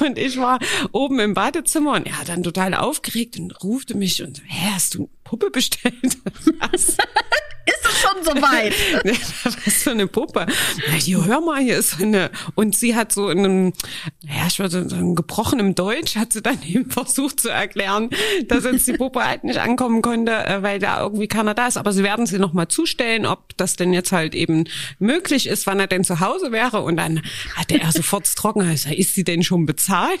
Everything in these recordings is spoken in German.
Und ich war oben im Badezimmer und er hat dann total aufgeregt und rufte mich und, hä, hast du Puppe bestellt? Was? Ist es schon so weit? Was für eine Puppe? Na, hier, hör mal, hier ist eine. Und sie hat so in einem, ja, ich würde sagen, gebrochenem Deutsch, hat sie dann eben versucht zu erklären, dass jetzt die Puppe halt nicht ankommen konnte, äh, weil da irgendwie keiner da ist. Aber sie werden sie nochmal zustellen, ob das denn jetzt halt eben möglich ist, wann er denn zu Hause wäre. Und dann hatte er sofort trocken, also, ist sie denn schon bezahlt?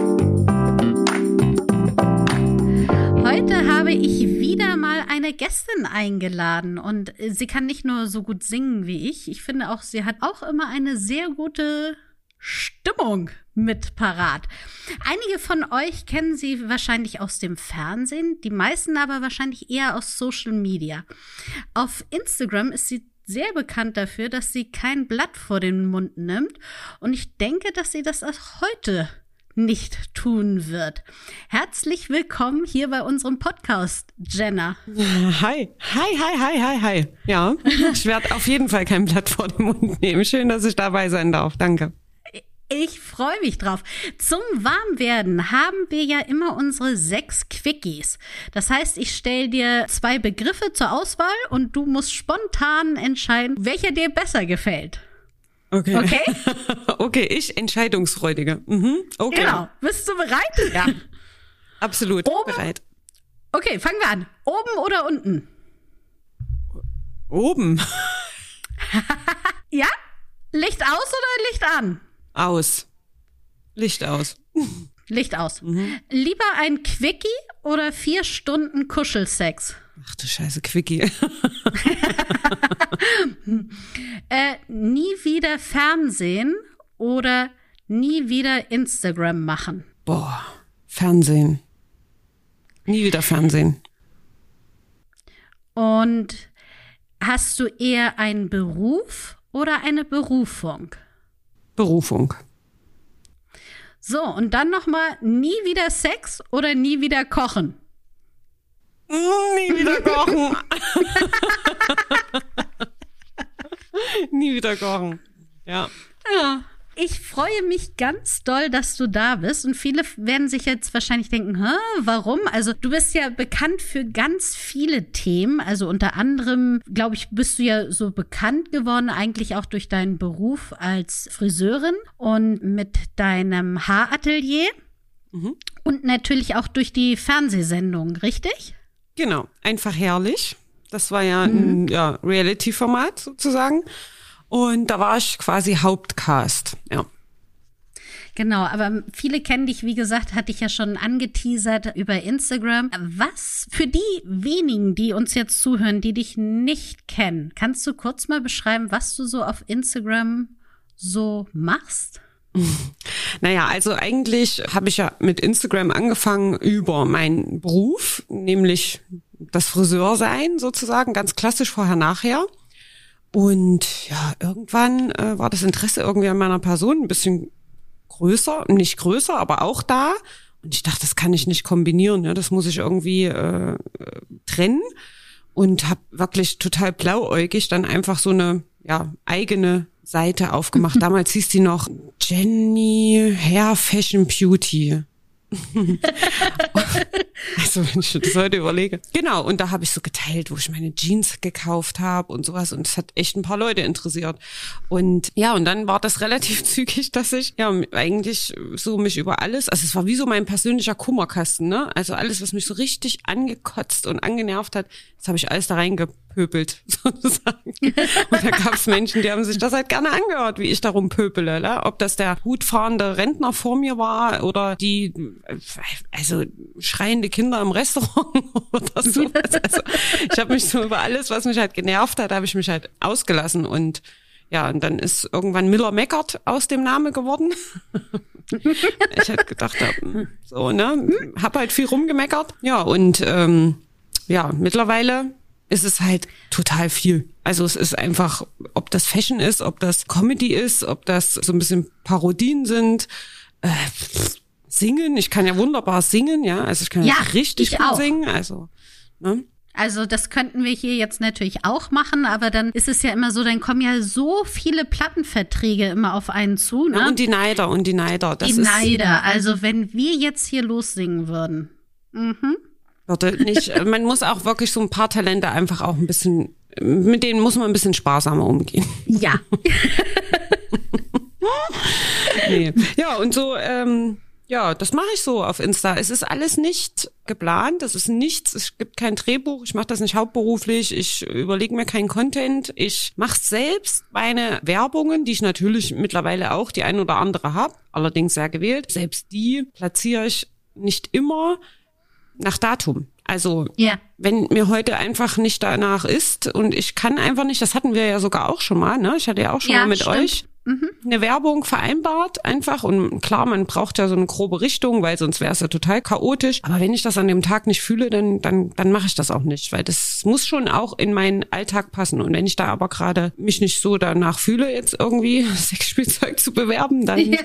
Heute habe ich wieder mal eine Gästin eingeladen und äh, sie kann nicht nur so gut singen wie ich, ich finde auch, sie hat auch immer eine sehr gute Stimmung mit parat. Einige von euch kennen sie wahrscheinlich aus dem Fernsehen, die meisten aber wahrscheinlich eher aus Social Media. Auf Instagram ist sie sehr bekannt dafür, dass sie kein Blatt vor den Mund nimmt und ich denke, dass sie das auch heute nicht tun wird. Herzlich willkommen hier bei unserem Podcast, Jenna. Hi, hi, hi, hi, hi, hi. Ja, ich werde auf jeden Fall kein Blatt vor den Mund nehmen. Schön, dass ich dabei sein darf. Danke. Ich freue mich drauf. Zum Warmwerden haben wir ja immer unsere sechs Quickies. Das heißt, ich stelle dir zwei Begriffe zur Auswahl und du musst spontan entscheiden, welcher dir besser gefällt. Okay. Okay? okay, ich entscheidungsfreudige. Mhm. Okay. Genau. Bist du bereit? Ja. Absolut Oben? bereit. Okay, fangen wir an. Oben oder unten? Oben. Ja? Licht aus oder Licht an? Aus. Licht aus. Licht aus. Lieber ein Quickie oder vier Stunden Kuschelsex? Ach du Scheiße, Quickie. Äh, nie wieder Fernsehen oder nie wieder Instagram machen? Boah, Fernsehen. Nie wieder Fernsehen. Und hast du eher einen Beruf oder eine Berufung? Berufung. So, und dann nochmal nie wieder Sex oder nie wieder kochen? Nie wieder kochen. Nie wieder kochen. Ja. Ja. Ich freue mich ganz doll, dass du da bist. Und viele werden sich jetzt wahrscheinlich denken, Hä, warum? Also du bist ja bekannt für ganz viele Themen. Also unter anderem, glaube ich, bist du ja so bekannt geworden, eigentlich auch durch deinen Beruf als Friseurin und mit deinem Haaratelier. Und natürlich auch durch die Fernsehsendung, richtig? Genau. Einfach herrlich. Das war ja ein ja, Reality-Format sozusagen. Und da war ich quasi Hauptcast. Ja. Genau, aber viele kennen dich, wie gesagt, hatte ich ja schon angeteasert über Instagram. Was für die wenigen, die uns jetzt zuhören, die dich nicht kennen, kannst du kurz mal beschreiben, was du so auf Instagram so machst? Naja, also eigentlich habe ich ja mit Instagram angefangen über meinen Beruf, nämlich das Friseursein sozusagen, ganz klassisch vorher, nachher. Und ja, irgendwann äh, war das Interesse irgendwie an meiner Person ein bisschen größer, nicht größer, aber auch da. Und ich dachte, das kann ich nicht kombinieren, ja, das muss ich irgendwie äh, äh, trennen. Und habe wirklich total blauäugig dann einfach so eine ja, eigene Seite aufgemacht. Damals hieß die noch Jenny Hair Fashion Beauty. also wenn ich das heute überlege. Genau, und da habe ich so geteilt, wo ich meine Jeans gekauft habe und sowas. Und es hat echt ein paar Leute interessiert. Und ja, und dann war das relativ zügig, dass ich ja eigentlich so mich über alles, also es war wie so mein persönlicher Kummerkasten, ne? Also alles, was mich so richtig angekotzt und angenervt hat, das habe ich alles da reingepöbelt, sozusagen. Und da gab es Menschen, die haben sich das halt gerne angehört, wie ich darum pöpele. Ne? Ob das der hutfahrende Rentner vor mir war oder die, also schreiende Kinder im Restaurant oder so. Also ich habe mich so über alles, was mich halt genervt hat, habe ich mich halt ausgelassen und ja, und dann ist irgendwann Miller Meckert aus dem Name geworden. ich halt gedacht hab, so, ne, hab halt viel rumgemeckert. Ja, und ähm, ja, mittlerweile ist es halt total viel. Also es ist einfach, ob das Fashion ist, ob das Comedy ist, ob das so ein bisschen Parodien sind, äh, singen. Ich kann ja wunderbar singen, ja. Also ich kann ja, richtig gut auch. singen. Also, ne? Also das könnten wir hier jetzt natürlich auch machen, aber dann ist es ja immer so, dann kommen ja so viele Plattenverträge immer auf einen zu. Ne? Ja, und die Neider und die Neider. Das die Neider. Also wenn wir jetzt hier lossingen würden. Mhm. Würde nicht, man muss auch wirklich so ein paar Talente einfach auch ein bisschen, mit denen muss man ein bisschen sparsamer umgehen. Ja. nee. Ja, und so, ähm, ja, das mache ich so auf Insta. Es ist alles nicht geplant, es ist nichts, es gibt kein Drehbuch, ich mache das nicht hauptberuflich, ich überlege mir keinen Content, ich mache selbst meine Werbungen, die ich natürlich mittlerweile auch die ein oder andere habe, allerdings sehr gewählt. Selbst die platziere ich nicht immer nach Datum. Also ja. wenn mir heute einfach nicht danach ist und ich kann einfach nicht, das hatten wir ja sogar auch schon mal, ne? Ich hatte ja auch schon ja, mal mit stimmt. euch mhm. eine Werbung vereinbart einfach und klar, man braucht ja so eine grobe Richtung, weil sonst wäre es ja total chaotisch. Aber wenn ich das an dem Tag nicht fühle, dann dann dann mache ich das auch nicht, weil das muss schon auch in meinen Alltag passen. Und wenn ich da aber gerade mich nicht so danach fühle, jetzt irgendwie Sexspielzeug zu bewerben, dann ja,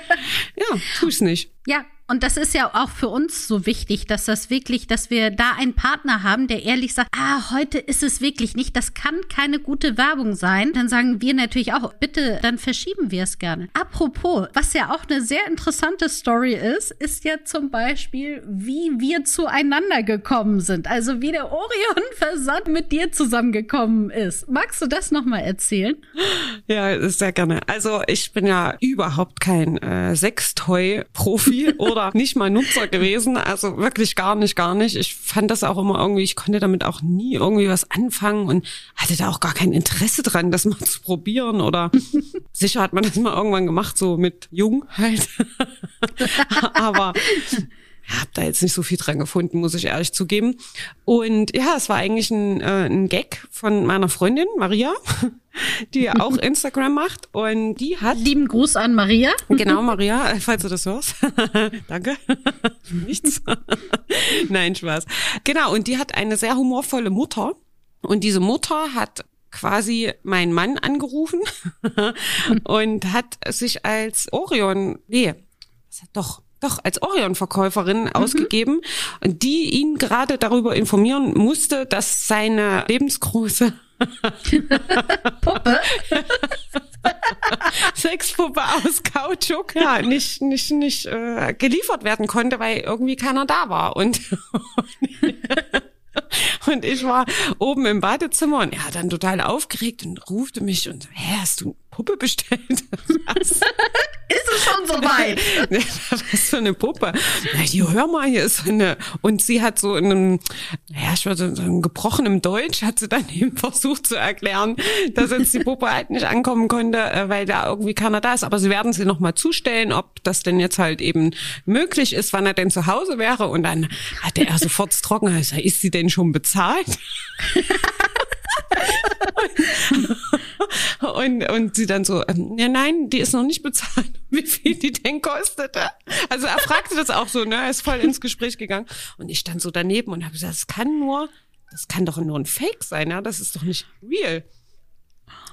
ja tu ich nicht. Ja, und das ist ja auch für uns so wichtig, dass das wirklich, dass wir da einen Partner haben, der ehrlich sagt, ah, heute ist es wirklich nicht, das kann keine gute Werbung sein. Dann sagen wir natürlich auch, bitte, dann verschieben wir es gerne. Apropos, was ja auch eine sehr interessante Story ist, ist ja zum Beispiel, wie wir zueinander gekommen sind. Also wie der Orion Versand mit dir zusammengekommen ist. Magst du das nochmal erzählen? Ja, sehr gerne. Also ich bin ja überhaupt kein äh, Sextoy-Profi oder nicht mal Nutzer gewesen. Also wirklich gar nicht, gar nicht. Ich fand das auch immer irgendwie, ich konnte damit auch nie irgendwie was anfangen und hatte da auch gar kein Interesse dran, das mal zu probieren. Oder sicher hat man das mal irgendwann gemacht, so mit Jung halt. Aber habe da jetzt nicht so viel dran gefunden, muss ich ehrlich zugeben. Und ja, es war eigentlich ein, äh, ein Gag von meiner Freundin Maria, die auch Instagram macht. Und die hat. Lieben Gruß an Maria. Genau, Maria, falls du das hörst. Danke. Nichts. Nein, Spaß. Genau, und die hat eine sehr humorvolle Mutter. Und diese Mutter hat quasi meinen Mann angerufen und hat sich als Orion, nee, doch, doch als Orion-Verkäuferin mhm. ausgegeben, die ihn gerade darüber informieren musste, dass seine lebensgroße Puppe. Sexpuppe aus Kautschuk ja nicht nicht nicht äh, geliefert werden konnte, weil irgendwie keiner da war und und ich war oben im Badezimmer und er hat dann total aufgeregt und rufte mich und hä, hast du Puppe bestellt. ist es schon so weit? Was für eine Puppe? Na, die hör mal, hier ist eine. Und sie hat so in einem, ja, ich würde sagen, gebrochenem Deutsch, hat sie dann eben versucht zu erklären, dass jetzt die Puppe halt nicht ankommen konnte, äh, weil da irgendwie keiner da ist. Aber sie werden sie nochmal zustellen, ob das denn jetzt halt eben möglich ist, wann er denn zu Hause wäre. Und dann hatte er sofort trocken, also, ist sie denn schon bezahlt? Und, und sie dann so, ähm, ja nein, die ist noch nicht bezahlt, wie viel die denn kostete. Also er fragte das auch so, ne, er ist voll ins Gespräch gegangen und ich stand so daneben und habe gesagt, das kann nur, das kann doch nur ein Fake sein, ja, das ist doch nicht real.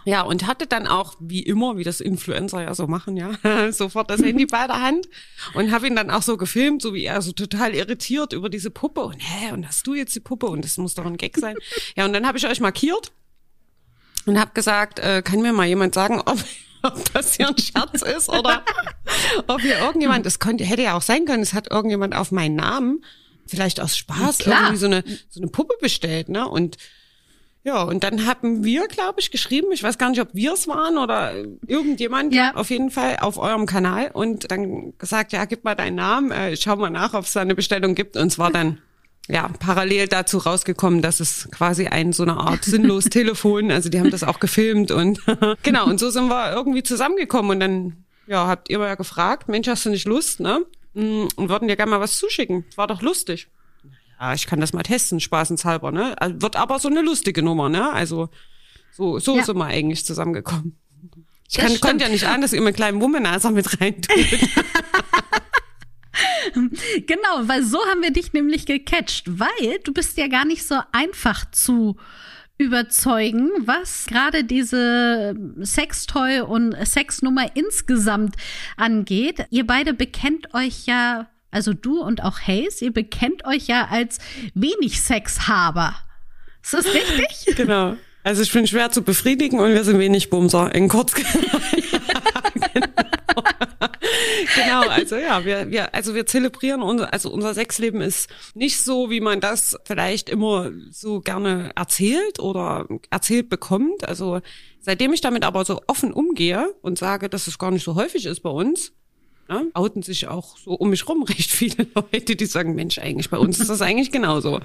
Ja, und hatte dann auch, wie immer, wie das Influencer ja so machen, ja, sofort das Handy bei der Hand und habe ihn dann auch so gefilmt, so wie er so total irritiert über diese Puppe und hä, und hast du jetzt die Puppe und das muss doch ein Gag sein. Ja, und dann habe ich euch markiert und habe gesagt, äh, kann mir mal jemand sagen, ob, ob das hier ein Scherz ist oder ob hier irgendjemand, das könnte, hätte ja auch sein können, es hat irgendjemand auf meinen Namen, vielleicht aus Spaß, irgendwie so eine, so eine Puppe bestellt, ne? Und ja, und dann haben wir, glaube ich, geschrieben, ich weiß gar nicht, ob wir es waren oder irgendjemand, ja. auf jeden Fall auf eurem Kanal und dann gesagt, ja, gib mal deinen Namen, äh, schau mal nach, ob es da eine Bestellung gibt und zwar dann ja, parallel dazu rausgekommen, dass es quasi ein so eine Art sinnlos Telefon, also die haben das auch gefilmt und genau, und so sind wir irgendwie zusammengekommen und dann, ja, habt ihr mal ja gefragt, Mensch, hast du nicht Lust, ne? Mm, und würden dir gerne mal was zuschicken. War doch lustig. Ja, ich kann das mal testen, spaßenshalber, ne? Also wird aber so eine lustige Nummer, ne? Also so, so ja. sind wir eigentlich zusammengekommen. Ich kann, konnte ja nicht an, dass ihr mir kleinen Womanizer mit reintut. genau, weil so haben wir dich nämlich gecatcht, weil du bist ja gar nicht so einfach zu überzeugen, was gerade diese Sextoy und Sexnummer insgesamt angeht. Ihr beide bekennt euch ja, also du und auch Hayes, ihr bekennt euch ja als wenig Sexhaber. Ist das richtig? Genau. Also ich bin schwer zu befriedigen und wir sind wenig Bumser in kurz. genau, also ja, wir, wir, also wir zelebrieren unser, also unser Sexleben ist nicht so, wie man das vielleicht immer so gerne erzählt oder erzählt bekommt. Also seitdem ich damit aber so offen umgehe und sage, dass es gar nicht so häufig ist bei uns, ja, outen sich auch so um mich rum recht viele Leute, die sagen, Mensch, eigentlich bei uns ist das eigentlich genauso.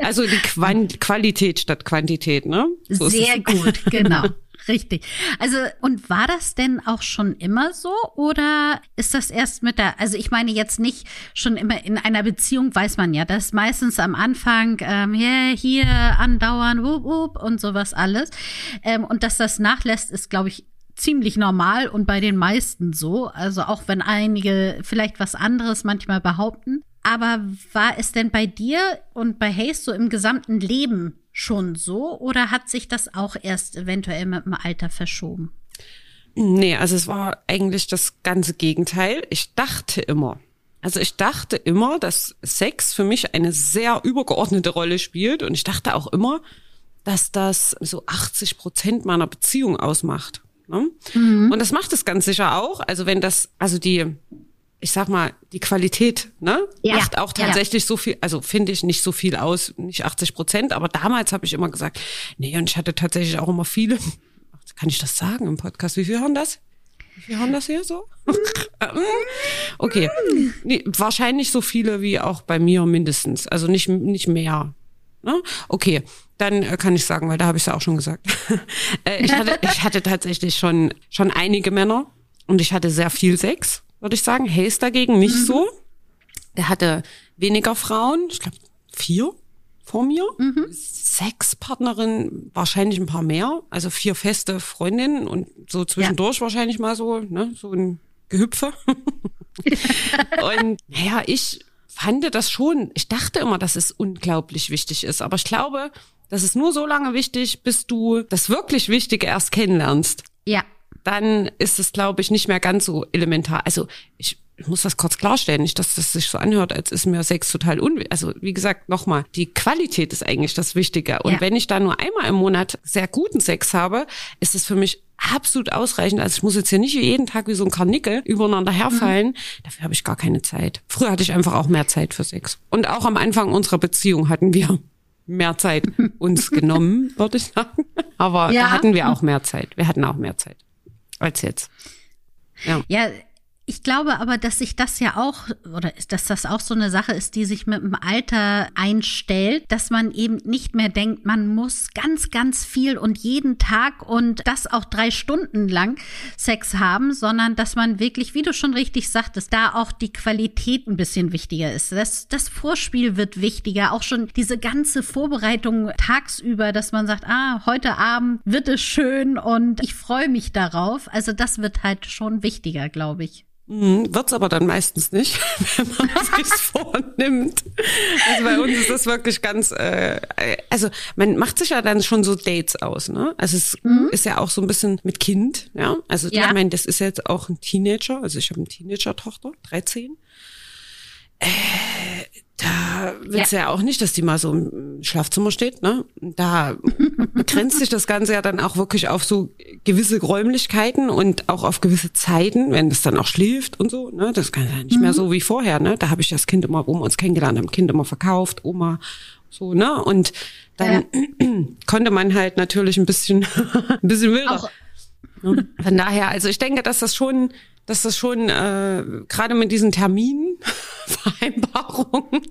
Also die Quant Qualität statt Quantität, ne? So Sehr gut, genau. Richtig. Also, und war das denn auch schon immer so oder ist das erst mit der, also ich meine jetzt nicht schon immer in einer Beziehung, weiß man ja, dass meistens am Anfang, ähm, yeah, hier andauern, wup, wup und sowas alles. Ähm, und dass das nachlässt, ist, glaube ich, ziemlich normal und bei den meisten so. Also auch wenn einige vielleicht was anderes manchmal behaupten. Aber war es denn bei dir und bei Hayes so im gesamten Leben schon so oder hat sich das auch erst eventuell mit dem Alter verschoben? Nee, also es war eigentlich das ganze Gegenteil. Ich dachte immer, also ich dachte immer, dass Sex für mich eine sehr übergeordnete Rolle spielt und ich dachte auch immer, dass das so 80 Prozent meiner Beziehung ausmacht. Ne? Mhm. Und das macht es ganz sicher auch. Also wenn das, also die, ich sag mal, die Qualität, ne, ja. macht auch tatsächlich ja. so viel, also finde ich nicht so viel aus, nicht 80 Prozent, aber damals habe ich immer gesagt, nee, und ich hatte tatsächlich auch immer viele, kann ich das sagen im Podcast, wie viel haben das? Wie viel haben das hier so? okay. Nee, wahrscheinlich so viele wie auch bei mir mindestens. Also nicht, nicht mehr. Ne? Okay, dann äh, kann ich sagen, weil da habe ich es ja auch schon gesagt. Äh, ich, hatte, ich hatte tatsächlich schon, schon einige Männer und ich hatte sehr viel Sex, würde ich sagen. Hayes dagegen nicht mhm. so. Der hatte weniger Frauen, ich glaube vier vor mir. Mhm. Sechs Partnerinnen, wahrscheinlich ein paar mehr. Also vier feste Freundinnen und so zwischendurch ja. wahrscheinlich mal so, ne, so ein Gehüpfe. und naja, ich fand das schon, ich dachte immer, dass es unglaublich wichtig ist. Aber ich glaube, das ist nur so lange wichtig, bis du das wirklich Wichtige erst kennenlernst. Ja. Dann ist es, glaube ich, nicht mehr ganz so elementar. Also ich ich muss das kurz klarstellen, nicht, dass das sich so anhört, als ist mir Sex total unwichtig. Also wie gesagt, nochmal, die Qualität ist eigentlich das Wichtige. Und ja. wenn ich da nur einmal im Monat sehr guten Sex habe, ist es für mich absolut ausreichend. Also ich muss jetzt hier nicht jeden Tag wie so ein Karnickel übereinander herfallen. Mhm. Dafür habe ich gar keine Zeit. Früher hatte ich einfach auch mehr Zeit für Sex. Und auch am Anfang unserer Beziehung hatten wir mehr Zeit uns genommen, würde ich sagen. Aber ja. da hatten wir auch mehr Zeit. Wir hatten auch mehr Zeit als jetzt. Ja. ja, ich glaube aber, dass sich das ja auch, oder dass das auch so eine Sache ist, die sich mit dem Alter einstellt, dass man eben nicht mehr denkt, man muss ganz, ganz viel und jeden Tag und das auch drei Stunden lang Sex haben, sondern dass man wirklich, wie du schon richtig sagtest, da auch die Qualität ein bisschen wichtiger ist. Das, das Vorspiel wird wichtiger, auch schon diese ganze Vorbereitung tagsüber, dass man sagt, ah, heute Abend wird es schön und ich freue mich darauf. Also das wird halt schon wichtiger, glaube ich. Mhm, wird's aber dann meistens nicht, wenn man sich vornimmt. Also bei uns ist das wirklich ganz, äh, also man macht sich ja dann schon so Dates aus, ne? Also es mhm. ist ja auch so ein bisschen mit Kind, ja. Also ja. ich meine, das ist jetzt auch ein Teenager, also ich habe eine Teenager-Tochter, 13. Äh, da willst ja. du ja auch nicht, dass die mal so im Schlafzimmer steht, ne? Da begrenzt sich das Ganze ja dann auch wirklich auf so gewisse Räumlichkeiten und auch auf gewisse Zeiten, wenn es dann auch schläft und so, ne? Das kann ja nicht mhm. mehr so wie vorher, ne? Da habe ich das Kind immer, wo wir uns kennengelernt haben, Kind immer verkauft, Oma, so, ne? Und dann ja. konnte man halt natürlich ein bisschen, ein bisschen wilder. Auch? Von daher, also ich denke, dass das schon dass das schon äh, gerade mit diesen Terminvereinbarungen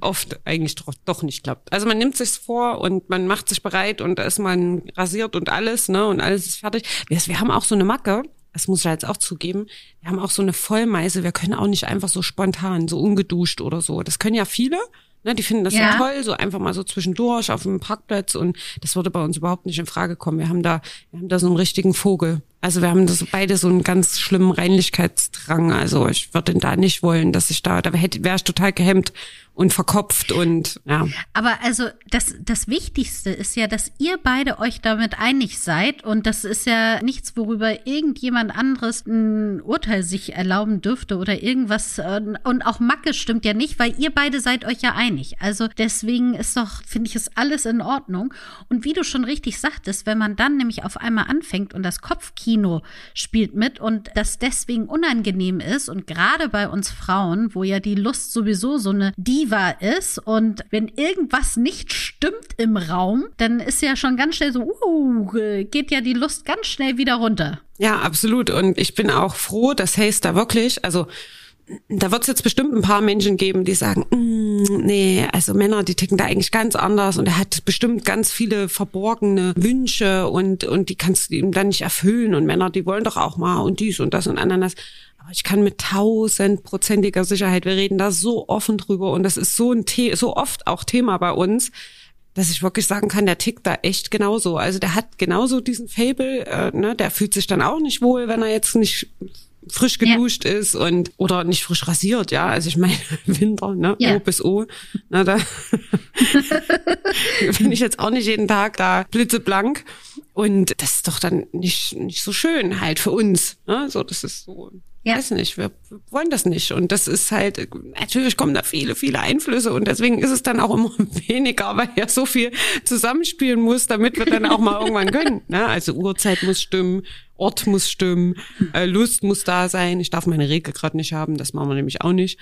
oft eigentlich doch, doch nicht klappt. Also man nimmt sich's vor und man macht sich bereit und da ist man rasiert und alles, ne, und alles ist fertig. Wir, wir haben auch so eine Macke, das muss ich jetzt auch zugeben, wir haben auch so eine Vollmeise, wir können auch nicht einfach so spontan, so ungeduscht oder so. Das können ja viele, Ne, die finden das ja. ja. toll, so einfach mal so zwischendurch auf dem Parkplatz und das würde bei uns überhaupt nicht in Frage kommen. Wir haben da, wir haben da so einen richtigen Vogel Also wir haben das beide so einen ganz schlimmen Reinlichkeitsdrang. Also ich würde da nicht wollen, dass ich da, da wäre ich total gehemmt und verkopft und ja. Aber also das, das Wichtigste ist ja, dass ihr beide euch damit einig seid und das ist ja nichts, worüber irgendjemand anderes ein Urteil sich erlauben dürfte oder irgendwas und auch Macke stimmt ja nicht, weil ihr beide seid euch ja einig. Also deswegen ist doch, finde ich, ist alles in Ordnung. Und wie du schon richtig sagtest, wenn man dann nämlich auf einmal anfängt und das Kopfkino spielt mit und das deswegen unangenehm ist und gerade bei uns Frauen, wo ja die Lust sowieso so eine Diva ist und wenn irgendwas nicht stimmt im Raum, dann ist ja schon ganz schnell so, uh, geht ja die Lust ganz schnell wieder runter. Ja, absolut. Und ich bin auch froh, dass Hayes da wirklich, also da wird es jetzt bestimmt ein paar Menschen geben, die sagen, mm, nee, also Männer, die ticken da eigentlich ganz anders und er hat bestimmt ganz viele verborgene Wünsche und, und die kannst du ihm dann nicht erfüllen und Männer, die wollen doch auch mal und dies und das und anderes. Aber ich kann mit tausendprozentiger Sicherheit, wir reden da so offen drüber und das ist so ein The so oft auch Thema bei uns, dass ich wirklich sagen kann, der tickt da echt genauso. Also der hat genauso diesen Fable, äh, ne, der fühlt sich dann auch nicht wohl, wenn er jetzt nicht frisch geduscht ja. ist und oder nicht frisch rasiert, ja. Also ich meine Winter, ne, ja. O bis O. Na, da bin ich jetzt auch nicht jeden Tag da blitzeblank. Und das ist doch dann nicht, nicht so schön halt für uns. Ne? So, das ist so, ja. weiß nicht, wir wollen das nicht. Und das ist halt, natürlich kommen da viele, viele Einflüsse und deswegen ist es dann auch immer weniger, weil ja so viel zusammenspielen muss, damit wir dann auch mal irgendwann können. Ne? Also Uhrzeit muss stimmen, Ort muss stimmen, äh, Lust muss da sein. Ich darf meine Regel gerade nicht haben, das machen wir nämlich auch nicht.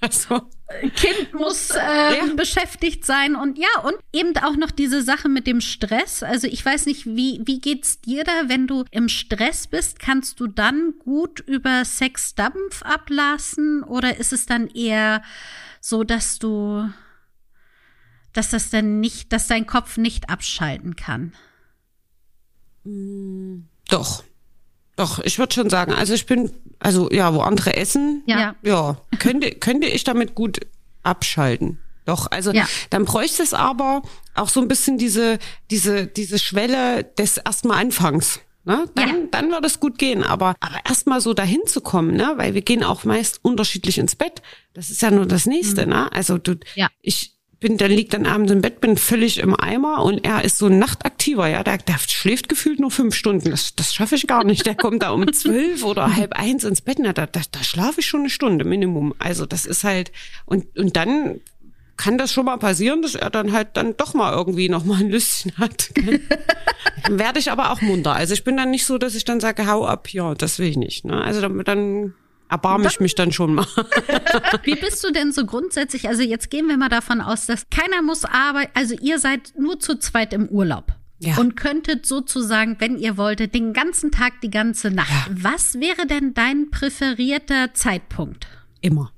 also. Kind muss äh, ja. beschäftigt sein und ja, und eben auch noch diese Sache mit dem Stress. Also ich weiß nicht, wie, wie geht's dir da, wenn du im Stress bist? Kannst du dann gut über Sex Dampf ablassen oder ist es dann eher so, dass du, dass das dann nicht, dass dein Kopf nicht abschalten kann? Doch. Doch, ich würde schon sagen, also ich bin, also ja, wo andere essen, ja, ja könnte, könnte ich damit gut abschalten. Doch, also ja. dann bräuchte es aber auch so ein bisschen diese, diese, diese Schwelle des erstmal Anfangs. Ne? Dann, ja. dann wird es gut gehen. Aber, aber erstmal so dahin zu kommen, ne? weil wir gehen auch meist unterschiedlich ins Bett. Das ist ja nur das Nächste. Mhm. Ne? Also du, ja. ich, bin, dann liegt dann abends im Bett, bin völlig im Eimer und er ist so ein nachtaktiver, ja, der, der schläft gefühlt nur fünf Stunden. Das, das schaffe ich gar nicht. Der kommt da um zwölf oder halb eins ins Bett, na, da, da, da schlafe ich schon eine Stunde Minimum. Also das ist halt, und, und dann kann das schon mal passieren, dass er dann halt dann doch mal irgendwie noch mal ein Lüstchen hat. dann werde ich aber auch munter. Also ich bin dann nicht so, dass ich dann sage, hau ab, ja, das will ich nicht. Ne? Also dann, dann erbarme ich mich dann schon mal. Wie bist du denn so grundsätzlich? Also jetzt gehen wir mal davon aus, dass keiner muss arbeiten, also ihr seid nur zu zweit im Urlaub. Ja. Und könntet sozusagen, wenn ihr wolltet, den ganzen Tag, die ganze Nacht. Ja. Was wäre denn dein präferierter Zeitpunkt? Immer.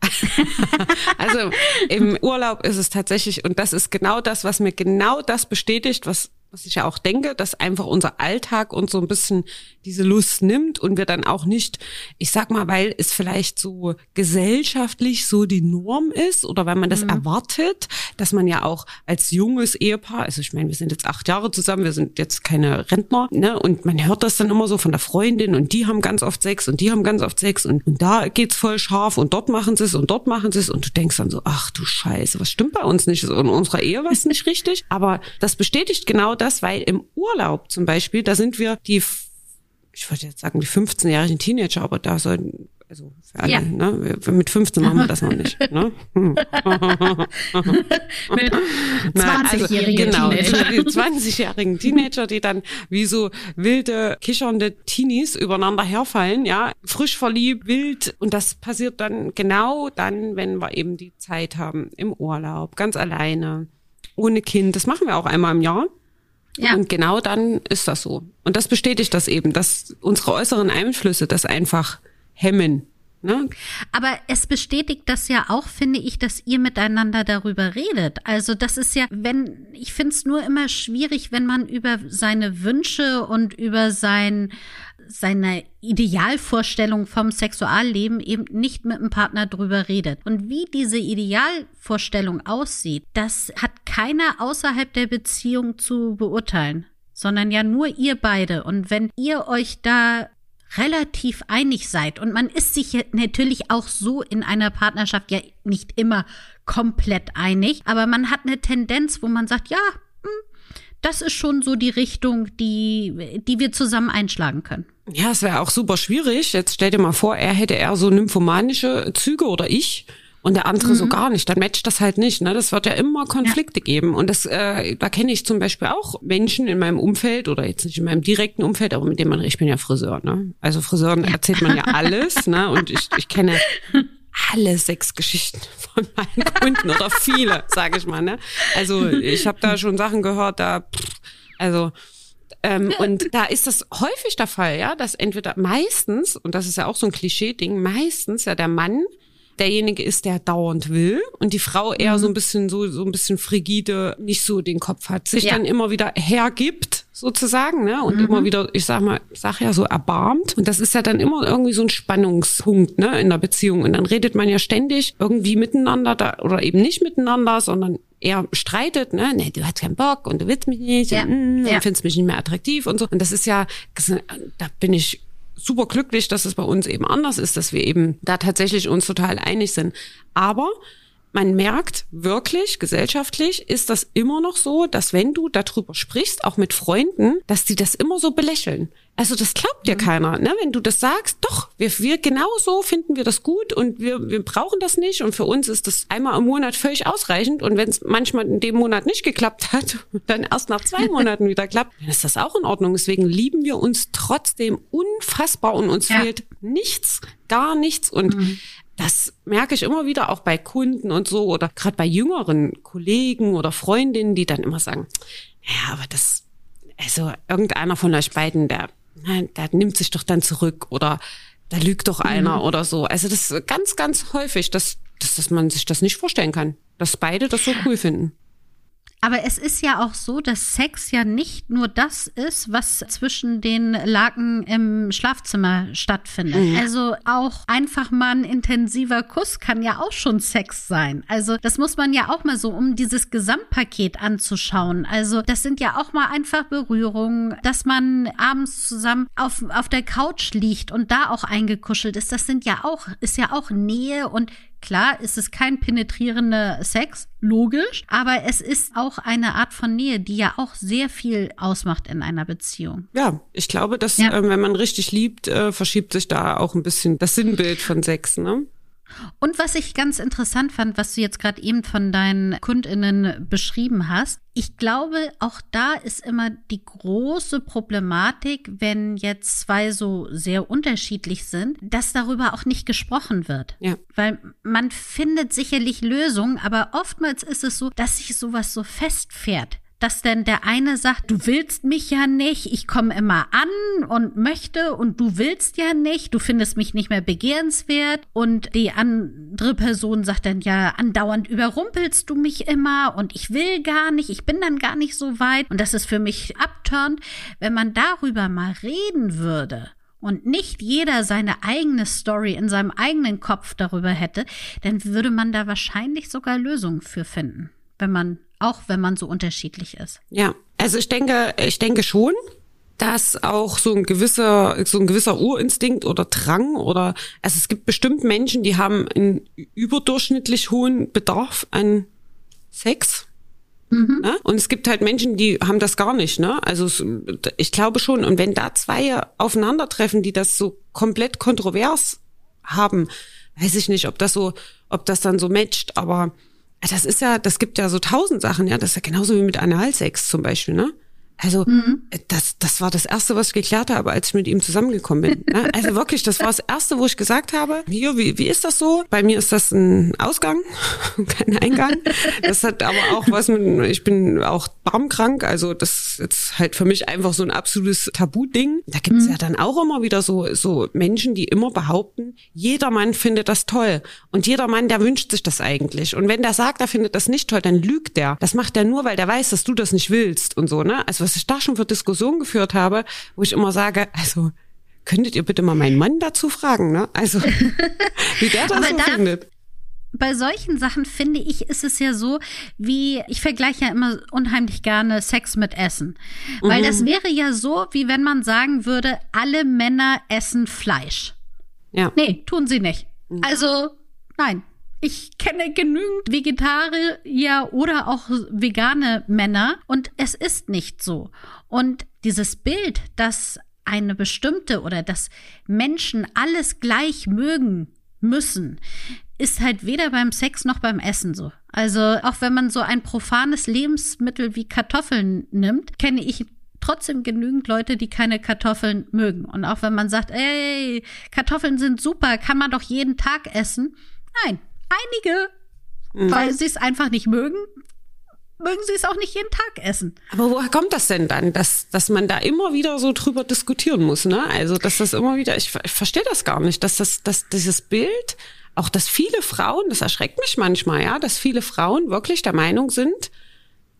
also im Urlaub ist es tatsächlich, und das ist genau das, was mir genau das bestätigt, was was ich ja auch denke, dass einfach unser Alltag uns so ein bisschen diese Lust nimmt und wir dann auch nicht, ich sag mal, weil es vielleicht so gesellschaftlich so die Norm ist oder weil man das mhm. erwartet, dass man ja auch als junges Ehepaar, also ich meine, wir sind jetzt acht Jahre zusammen, wir sind jetzt keine Rentner, ne, und man hört das dann immer so von der Freundin und die haben ganz oft Sex und die haben ganz oft Sex und, und da geht's voll scharf und dort machen sie es und dort machen sie es und du denkst dann so, ach du Scheiße, was stimmt bei uns nicht? Ist in unserer Ehe was nicht richtig? Aber das bestätigt genau das, weil im Urlaub zum Beispiel, da sind wir die, ich würde jetzt sagen, die 15-jährigen Teenager, aber da sollten also für alle, ja. ne? Mit 15 machen wir das noch nicht. Ne? Hm. Mit 20-jährigen also, genau, Teenager. Die 20-jährigen Teenager, die dann wie so wilde, kichernde Teenies übereinander herfallen, ja, frisch verliebt, wild. Und das passiert dann genau dann, wenn wir eben die Zeit haben, im Urlaub, ganz alleine, ohne Kind. Das machen wir auch einmal im Jahr. Ja. Und genau dann ist das so. Und das bestätigt das eben, dass unsere äußeren Einflüsse das einfach hemmen. Ne? Aber es bestätigt das ja auch, finde ich, dass ihr miteinander darüber redet. Also das ist ja, wenn, ich finde es nur immer schwierig, wenn man über seine Wünsche und über sein seine Idealvorstellung vom Sexualleben eben nicht mit dem Partner drüber redet. Und wie diese Idealvorstellung aussieht, das hat keiner außerhalb der Beziehung zu beurteilen sondern ja nur ihr beide. Und wenn ihr euch da relativ einig seid und man ist sich natürlich auch so in einer Partnerschaft ja nicht immer komplett einig, aber man hat eine Tendenz, wo man sagt, ja, hm, das ist schon so die Richtung, die, die wir zusammen einschlagen können. Ja, es wäre auch super schwierig. Jetzt stell dir mal vor, er hätte eher so nymphomanische Züge oder ich und der andere mhm. so gar nicht, dann matcht das halt nicht. Ne? Das wird ja immer Konflikte ja. geben. Und das, äh, da kenne ich zum Beispiel auch Menschen in meinem Umfeld oder jetzt nicht in meinem direkten Umfeld, aber mit dem man, ich bin ja Friseur, ne? Also Friseuren ja. erzählt man ja alles, ne? Und ich, ich kenne alle sechs Geschichten von meinen Kunden oder viele, sage ich mal. Ne? Also ich habe da schon Sachen gehört, da pff, also ähm, und da ist das häufig der Fall, ja, dass entweder meistens und das ist ja auch so ein Klischee-Ding, meistens ja der Mann derjenige ist, der dauernd will und die Frau eher mhm. so ein bisschen so so ein bisschen frigide, nicht so den Kopf hat, sich ja. dann immer wieder hergibt sozusagen, ne? Und mhm. immer wieder, ich sag mal, sag ja so erbarmt. Und das ist ja dann immer irgendwie so ein Spannungspunkt, ne, in der Beziehung. Und dann redet man ja ständig irgendwie miteinander da, oder eben nicht miteinander, sondern eher streitet, ne, nee, du hast keinen Bock und du willst mich nicht, ja. und, mm, ja. findest mich nicht mehr attraktiv und so. Und das ist ja, das, da bin ich super glücklich, dass es bei uns eben anders ist, dass wir eben da tatsächlich uns total einig sind. Aber man merkt wirklich, gesellschaftlich ist das immer noch so, dass wenn du darüber sprichst, auch mit Freunden, dass die das immer so belächeln. Also das glaubt dir mhm. keiner, ne? Wenn du das sagst, doch, wir, wir genau so finden wir das gut und wir, wir brauchen das nicht und für uns ist das einmal im Monat völlig ausreichend und wenn es manchmal in dem Monat nicht geklappt hat, dann erst nach zwei Monaten wieder klappt, dann ist das auch in Ordnung. Deswegen lieben wir uns trotzdem unfassbar und uns ja. fehlt nichts, gar nichts und mhm das merke ich immer wieder auch bei Kunden und so oder gerade bei jüngeren Kollegen oder Freundinnen, die dann immer sagen, ja, aber das, also irgendeiner von euch beiden, der, der nimmt sich doch dann zurück oder da lügt doch einer mhm. oder so. Also das ist ganz, ganz häufig, dass, dass, dass man sich das nicht vorstellen kann, dass beide das so cool finden. Aber es ist ja auch so, dass Sex ja nicht nur das ist, was zwischen den Laken im Schlafzimmer stattfindet. Mhm. Also auch einfach mal ein intensiver Kuss kann ja auch schon Sex sein. Also das muss man ja auch mal so, um dieses Gesamtpaket anzuschauen. Also das sind ja auch mal einfach Berührungen, dass man abends zusammen auf, auf der Couch liegt und da auch eingekuschelt ist. Das sind ja auch, ist ja auch Nähe und Klar ist es kein penetrierender Sex, logisch, aber es ist auch eine Art von Nähe, die ja auch sehr viel ausmacht in einer Beziehung. Ja, ich glaube, dass ja. äh, wenn man richtig liebt, äh, verschiebt sich da auch ein bisschen das Sinnbild von Sex, ne? Und was ich ganz interessant fand, was du jetzt gerade eben von deinen Kundinnen beschrieben hast, ich glaube, auch da ist immer die große Problematik, wenn jetzt zwei so sehr unterschiedlich sind, dass darüber auch nicht gesprochen wird. Ja. Weil man findet sicherlich Lösungen, aber oftmals ist es so, dass sich sowas so festfährt dass denn der eine sagt, du willst mich ja nicht, ich komme immer an und möchte und du willst ja nicht, du findest mich nicht mehr begehrenswert. Und die andere Person sagt dann ja, andauernd überrumpelst du mich immer und ich will gar nicht, ich bin dann gar nicht so weit. Und das ist für mich abturnt, wenn man darüber mal reden würde und nicht jeder seine eigene Story in seinem eigenen Kopf darüber hätte, dann würde man da wahrscheinlich sogar Lösungen für finden, wenn man auch wenn man so unterschiedlich ist. Ja, also ich denke, ich denke schon, dass auch so ein gewisser, so ein gewisser Urinstinkt oder Drang oder, also es gibt bestimmt Menschen, die haben einen überdurchschnittlich hohen Bedarf an Sex. Mhm. Ne? Und es gibt halt Menschen, die haben das gar nicht. Ne? Also ich glaube schon. Und wenn da zwei aufeinandertreffen, die das so komplett kontrovers haben, weiß ich nicht, ob das so, ob das dann so matcht. Aber das ist ja, das gibt ja so tausend Sachen, ja. Das ist ja genauso wie mit Analsex zum Beispiel, ne? Also mhm. das, das war das Erste, was ich geklärt habe, als ich mit ihm zusammengekommen bin. Ne? Also wirklich, das war das Erste, wo ich gesagt habe, hier, wie, wie ist das so? Bei mir ist das ein Ausgang, kein Eingang. Das hat aber auch was mit, ich bin auch barmkrank, also das ist halt für mich einfach so ein absolutes Tabu-Ding. Da gibt's mhm. ja dann auch immer wieder so, so Menschen, die immer behaupten, jeder Mann findet das toll. Und jeder Mann, der wünscht sich das eigentlich. Und wenn der sagt, er findet das nicht toll, dann lügt der. Das macht er nur, weil der weiß, dass du das nicht willst und so, ne? Also was ich da schon für Diskussionen geführt habe, wo ich immer sage, also könntet ihr bitte mal meinen Mann dazu fragen, ne? Also wie der das so findet. bei solchen Sachen finde ich, ist es ja so, wie ich vergleiche ja immer unheimlich gerne Sex mit Essen. Weil mhm. das wäre ja so, wie wenn man sagen würde, alle Männer essen Fleisch. Ja. Nee, tun sie nicht. Mhm. Also, nein. Ich kenne genügend Vegetarier oder auch vegane Männer und es ist nicht so. Und dieses Bild, dass eine bestimmte oder dass Menschen alles gleich mögen müssen, ist halt weder beim Sex noch beim Essen so. Also auch wenn man so ein profanes Lebensmittel wie Kartoffeln nimmt, kenne ich trotzdem genügend Leute, die keine Kartoffeln mögen. Und auch wenn man sagt, ey, Kartoffeln sind super, kann man doch jeden Tag essen. Nein, einige, mhm. weil sie es einfach nicht mögen, mögen sie es auch nicht jeden Tag essen. Aber woher kommt das denn dann, dass, dass man da immer wieder so drüber diskutieren muss, ne? Also, dass das immer wieder, ich, ich verstehe das gar nicht, dass das, dass dieses Bild auch, dass viele Frauen, das erschreckt mich manchmal, ja, dass viele Frauen wirklich der Meinung sind,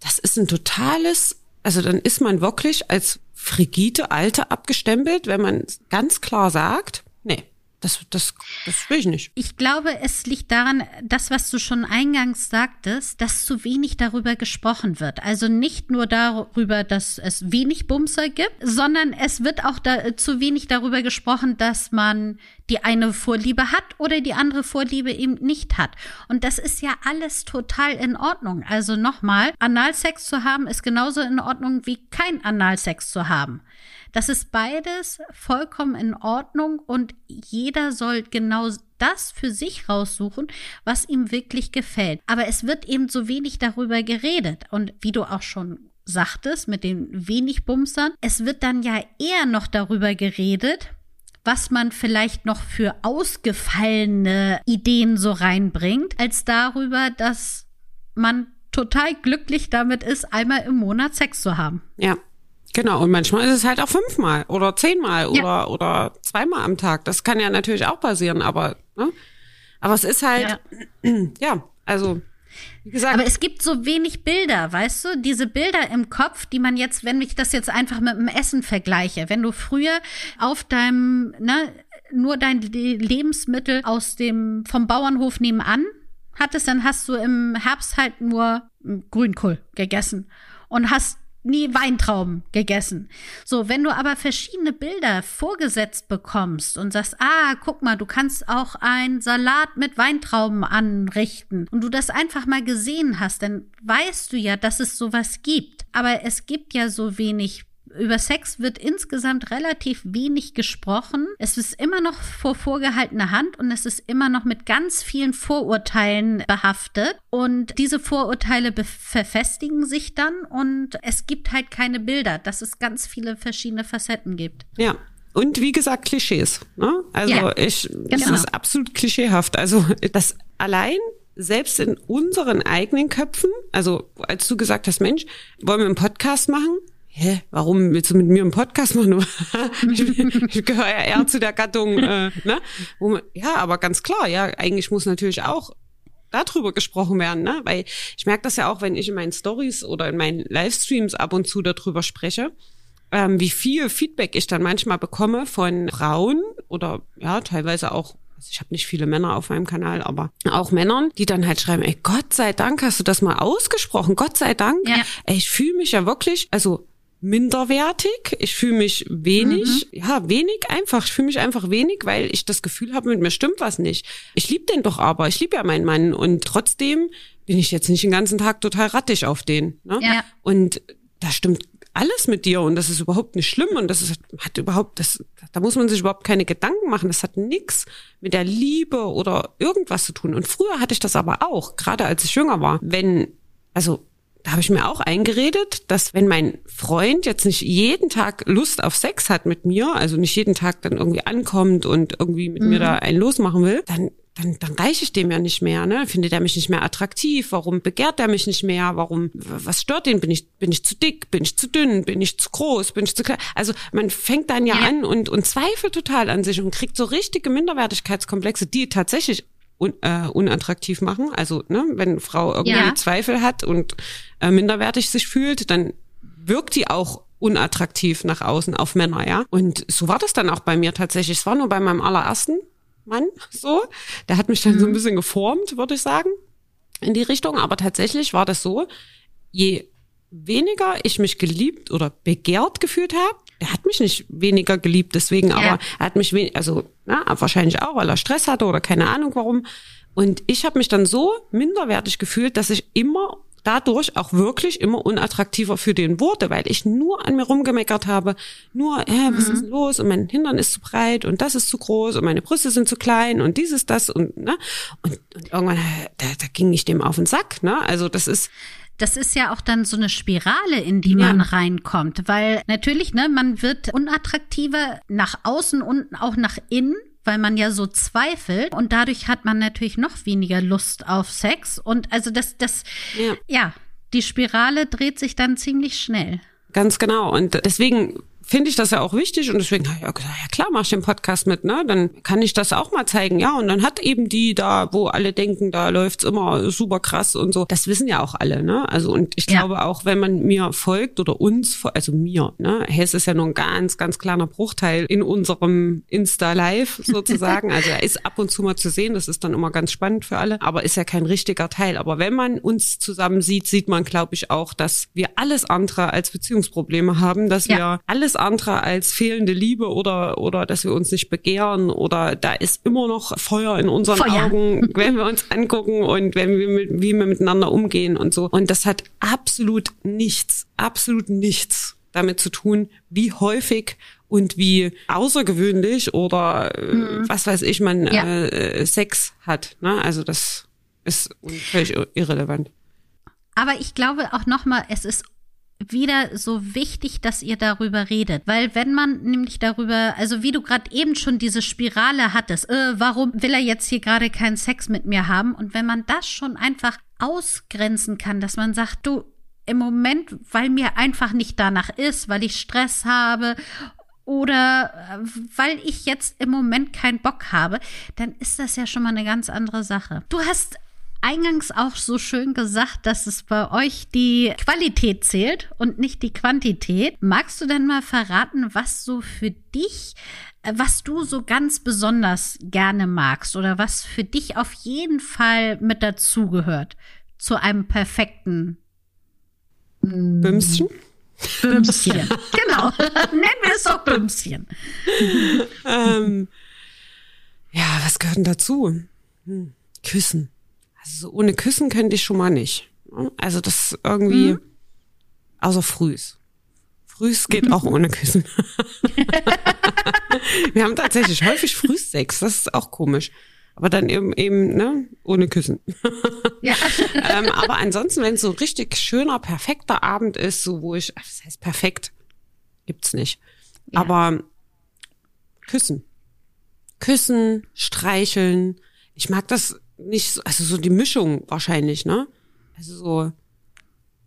das ist ein totales, also dann ist man wirklich als frigide Alte abgestempelt, wenn man ganz klar sagt, nee, das, das, das will ich nicht. Ich glaube, es liegt daran, das, was du schon eingangs sagtest, dass zu wenig darüber gesprochen wird. Also nicht nur darüber, dass es wenig Bumser gibt, sondern es wird auch da, zu wenig darüber gesprochen, dass man die eine Vorliebe hat oder die andere Vorliebe eben nicht hat. Und das ist ja alles total in Ordnung. Also nochmal, Analsex zu haben ist genauso in Ordnung wie kein Analsex zu haben. Das ist beides vollkommen in Ordnung und jeder soll genau das für sich raussuchen, was ihm wirklich gefällt. Aber es wird eben so wenig darüber geredet. Und wie du auch schon sagtest, mit den wenig Bumsern, es wird dann ja eher noch darüber geredet, was man vielleicht noch für ausgefallene Ideen so reinbringt, als darüber, dass man total glücklich damit ist, einmal im Monat Sex zu haben. Ja, Genau, und manchmal ist es halt auch fünfmal oder zehnmal ja. oder, oder zweimal am Tag. Das kann ja natürlich auch passieren, aber, ne? aber es ist halt, ja, ja also, wie gesagt. Aber es gibt so wenig Bilder, weißt du? Diese Bilder im Kopf, die man jetzt, wenn ich das jetzt einfach mit dem Essen vergleiche, wenn du früher auf deinem, ne, nur dein Lebensmittel aus dem, vom Bauernhof nebenan hattest, dann hast du im Herbst halt nur Grünkohl gegessen und hast nie Weintrauben gegessen. So, wenn du aber verschiedene Bilder vorgesetzt bekommst und sagst, ah, guck mal, du kannst auch ein Salat mit Weintrauben anrichten und du das einfach mal gesehen hast, dann weißt du ja, dass es sowas gibt. Aber es gibt ja so wenig über Sex wird insgesamt relativ wenig gesprochen. Es ist immer noch vor vorgehaltener Hand und es ist immer noch mit ganz vielen Vorurteilen behaftet. Und diese Vorurteile verfestigen sich dann und es gibt halt keine Bilder, dass es ganz viele verschiedene Facetten gibt. Ja, und wie gesagt, Klischees. Ne? Also ja, ich, das genau. ist absolut klischeehaft. Also das allein selbst in unseren eigenen Köpfen, also als du gesagt hast, Mensch, wollen wir einen Podcast machen? Hä, warum willst du mit mir einen Podcast machen? ich, ich gehöre ja eher zu der Gattung, äh, ne? Man, ja, aber ganz klar, ja, eigentlich muss natürlich auch darüber gesprochen werden, ne? Weil ich merke das ja auch, wenn ich in meinen Stories oder in meinen Livestreams ab und zu darüber spreche, ähm, wie viel Feedback ich dann manchmal bekomme von Frauen oder ja, teilweise auch also ich habe nicht viele Männer auf meinem Kanal, aber auch Männern, die dann halt schreiben, ey, Gott sei Dank hast du das mal ausgesprochen, Gott sei Dank. Ja. Ey, ich fühle mich ja wirklich, also minderwertig. Ich fühle mich wenig, mhm. ja, wenig einfach. Ich fühle mich einfach wenig, weil ich das Gefühl habe, mit mir stimmt was nicht. Ich liebe den doch aber, ich liebe ja meinen Mann und trotzdem bin ich jetzt nicht den ganzen Tag total rattig auf den. Ne? Ja. Und da stimmt alles mit dir und das ist überhaupt nicht schlimm und das ist, hat überhaupt, das, da muss man sich überhaupt keine Gedanken machen. Das hat nichts mit der Liebe oder irgendwas zu tun. Und früher hatte ich das aber auch, gerade als ich jünger war. Wenn, also da habe ich mir auch eingeredet, dass wenn mein Freund jetzt nicht jeden Tag Lust auf Sex hat mit mir, also nicht jeden Tag dann irgendwie ankommt und irgendwie mit mhm. mir da einen losmachen will, dann dann, dann reiche ich dem ja nicht mehr, ne? Findet er mich nicht mehr attraktiv? Warum begehrt er mich nicht mehr? Warum, was stört ihn? Bin ich, bin ich zu dick? Bin ich zu dünn? Bin ich zu groß? Bin ich zu klein? Also man fängt dann ja, ja. an und, und zweifelt total an sich und kriegt so richtige Minderwertigkeitskomplexe, die tatsächlich un, äh, unattraktiv machen. Also, ne, wenn eine Frau irgendwie ja. Zweifel hat und äh, minderwertig sich fühlt, dann wirkt die auch unattraktiv nach außen auf Männer, ja. Und so war das dann auch bei mir tatsächlich. Es war nur bei meinem allerersten Mann, so. Der hat mich dann so ein bisschen geformt, würde ich sagen, in die Richtung. Aber tatsächlich war das so, je weniger ich mich geliebt oder begehrt gefühlt habe, er hat mich nicht weniger geliebt, deswegen, aber er hat mich, wen also na, wahrscheinlich auch, weil er Stress hatte oder keine Ahnung warum. Und ich habe mich dann so minderwertig gefühlt, dass ich immer dadurch auch wirklich immer unattraktiver für den wurde, weil ich nur an mir rumgemeckert habe, nur, hä, was mhm. ist los und mein Hintern ist zu breit und das ist zu groß und meine Brüste sind zu klein und dieses, das und, ne, und, und irgendwann, da, da ging ich dem auf den Sack, ne, also das ist, das ist ja auch dann so eine Spirale, in die ja. man reinkommt, weil natürlich, ne, man wird unattraktiver nach außen und auch nach innen weil man ja so zweifelt und dadurch hat man natürlich noch weniger Lust auf Sex und also das das ja, ja die Spirale dreht sich dann ziemlich schnell. Ganz genau und deswegen finde ich das ja auch wichtig und deswegen habe ich auch gesagt, ja klar, mach ich den Podcast mit, ne? Dann kann ich das auch mal zeigen. Ja, und dann hat eben die da, wo alle denken, da läuft's immer super krass und so. Das wissen ja auch alle, ne? Also und ich ja. glaube auch, wenn man mir folgt oder uns, also mir, ne? Hess ist ja nur ein ganz, ganz kleiner Bruchteil in unserem Insta-Live sozusagen. also er ist ab und zu mal zu sehen, das ist dann immer ganz spannend für alle, aber ist ja kein richtiger Teil. Aber wenn man uns zusammen sieht, sieht man, glaube ich, auch, dass wir alles andere als Beziehungsprobleme haben, dass ja. wir alles andere als fehlende Liebe oder, oder dass wir uns nicht begehren oder da ist immer noch Feuer in unseren Feuer. Augen, wenn wir uns angucken und wenn wir mit, wie wir miteinander umgehen und so. Und das hat absolut nichts, absolut nichts damit zu tun, wie häufig und wie außergewöhnlich oder mhm. was weiß ich man ja. äh, Sex hat. Ne? Also das ist völlig irrelevant. Aber ich glaube auch nochmal, es ist wieder so wichtig, dass ihr darüber redet. Weil wenn man nämlich darüber, also wie du gerade eben schon diese Spirale hattest, äh, warum will er jetzt hier gerade keinen Sex mit mir haben? Und wenn man das schon einfach ausgrenzen kann, dass man sagt, du, im Moment, weil mir einfach nicht danach ist, weil ich Stress habe oder äh, weil ich jetzt im Moment keinen Bock habe, dann ist das ja schon mal eine ganz andere Sache. Du hast eingangs auch so schön gesagt, dass es bei euch die Qualität zählt und nicht die Quantität. Magst du denn mal verraten, was so für dich, äh, was du so ganz besonders gerne magst oder was für dich auf jeden Fall mit dazugehört zu einem perfekten Bümschen? Bümschen. genau. Nennen wir es doch Bümschen. ähm, ja, was gehört denn dazu? Hm. Küssen. Also so ohne Küssen könnte ich schon mal nicht. Also das irgendwie, mhm. außer frühs. Frühs geht auch ohne Küssen. Wir haben tatsächlich häufig Frühsex, das ist auch komisch. Aber dann eben, eben ne, ohne Küssen. Ja. ähm, aber ansonsten, wenn es so richtig schöner, perfekter Abend ist, so wo ich, das heißt perfekt, gibt's nicht. Ja. Aber Küssen. Küssen, streicheln. Ich mag das nicht so, also so die Mischung wahrscheinlich, ne? Also so,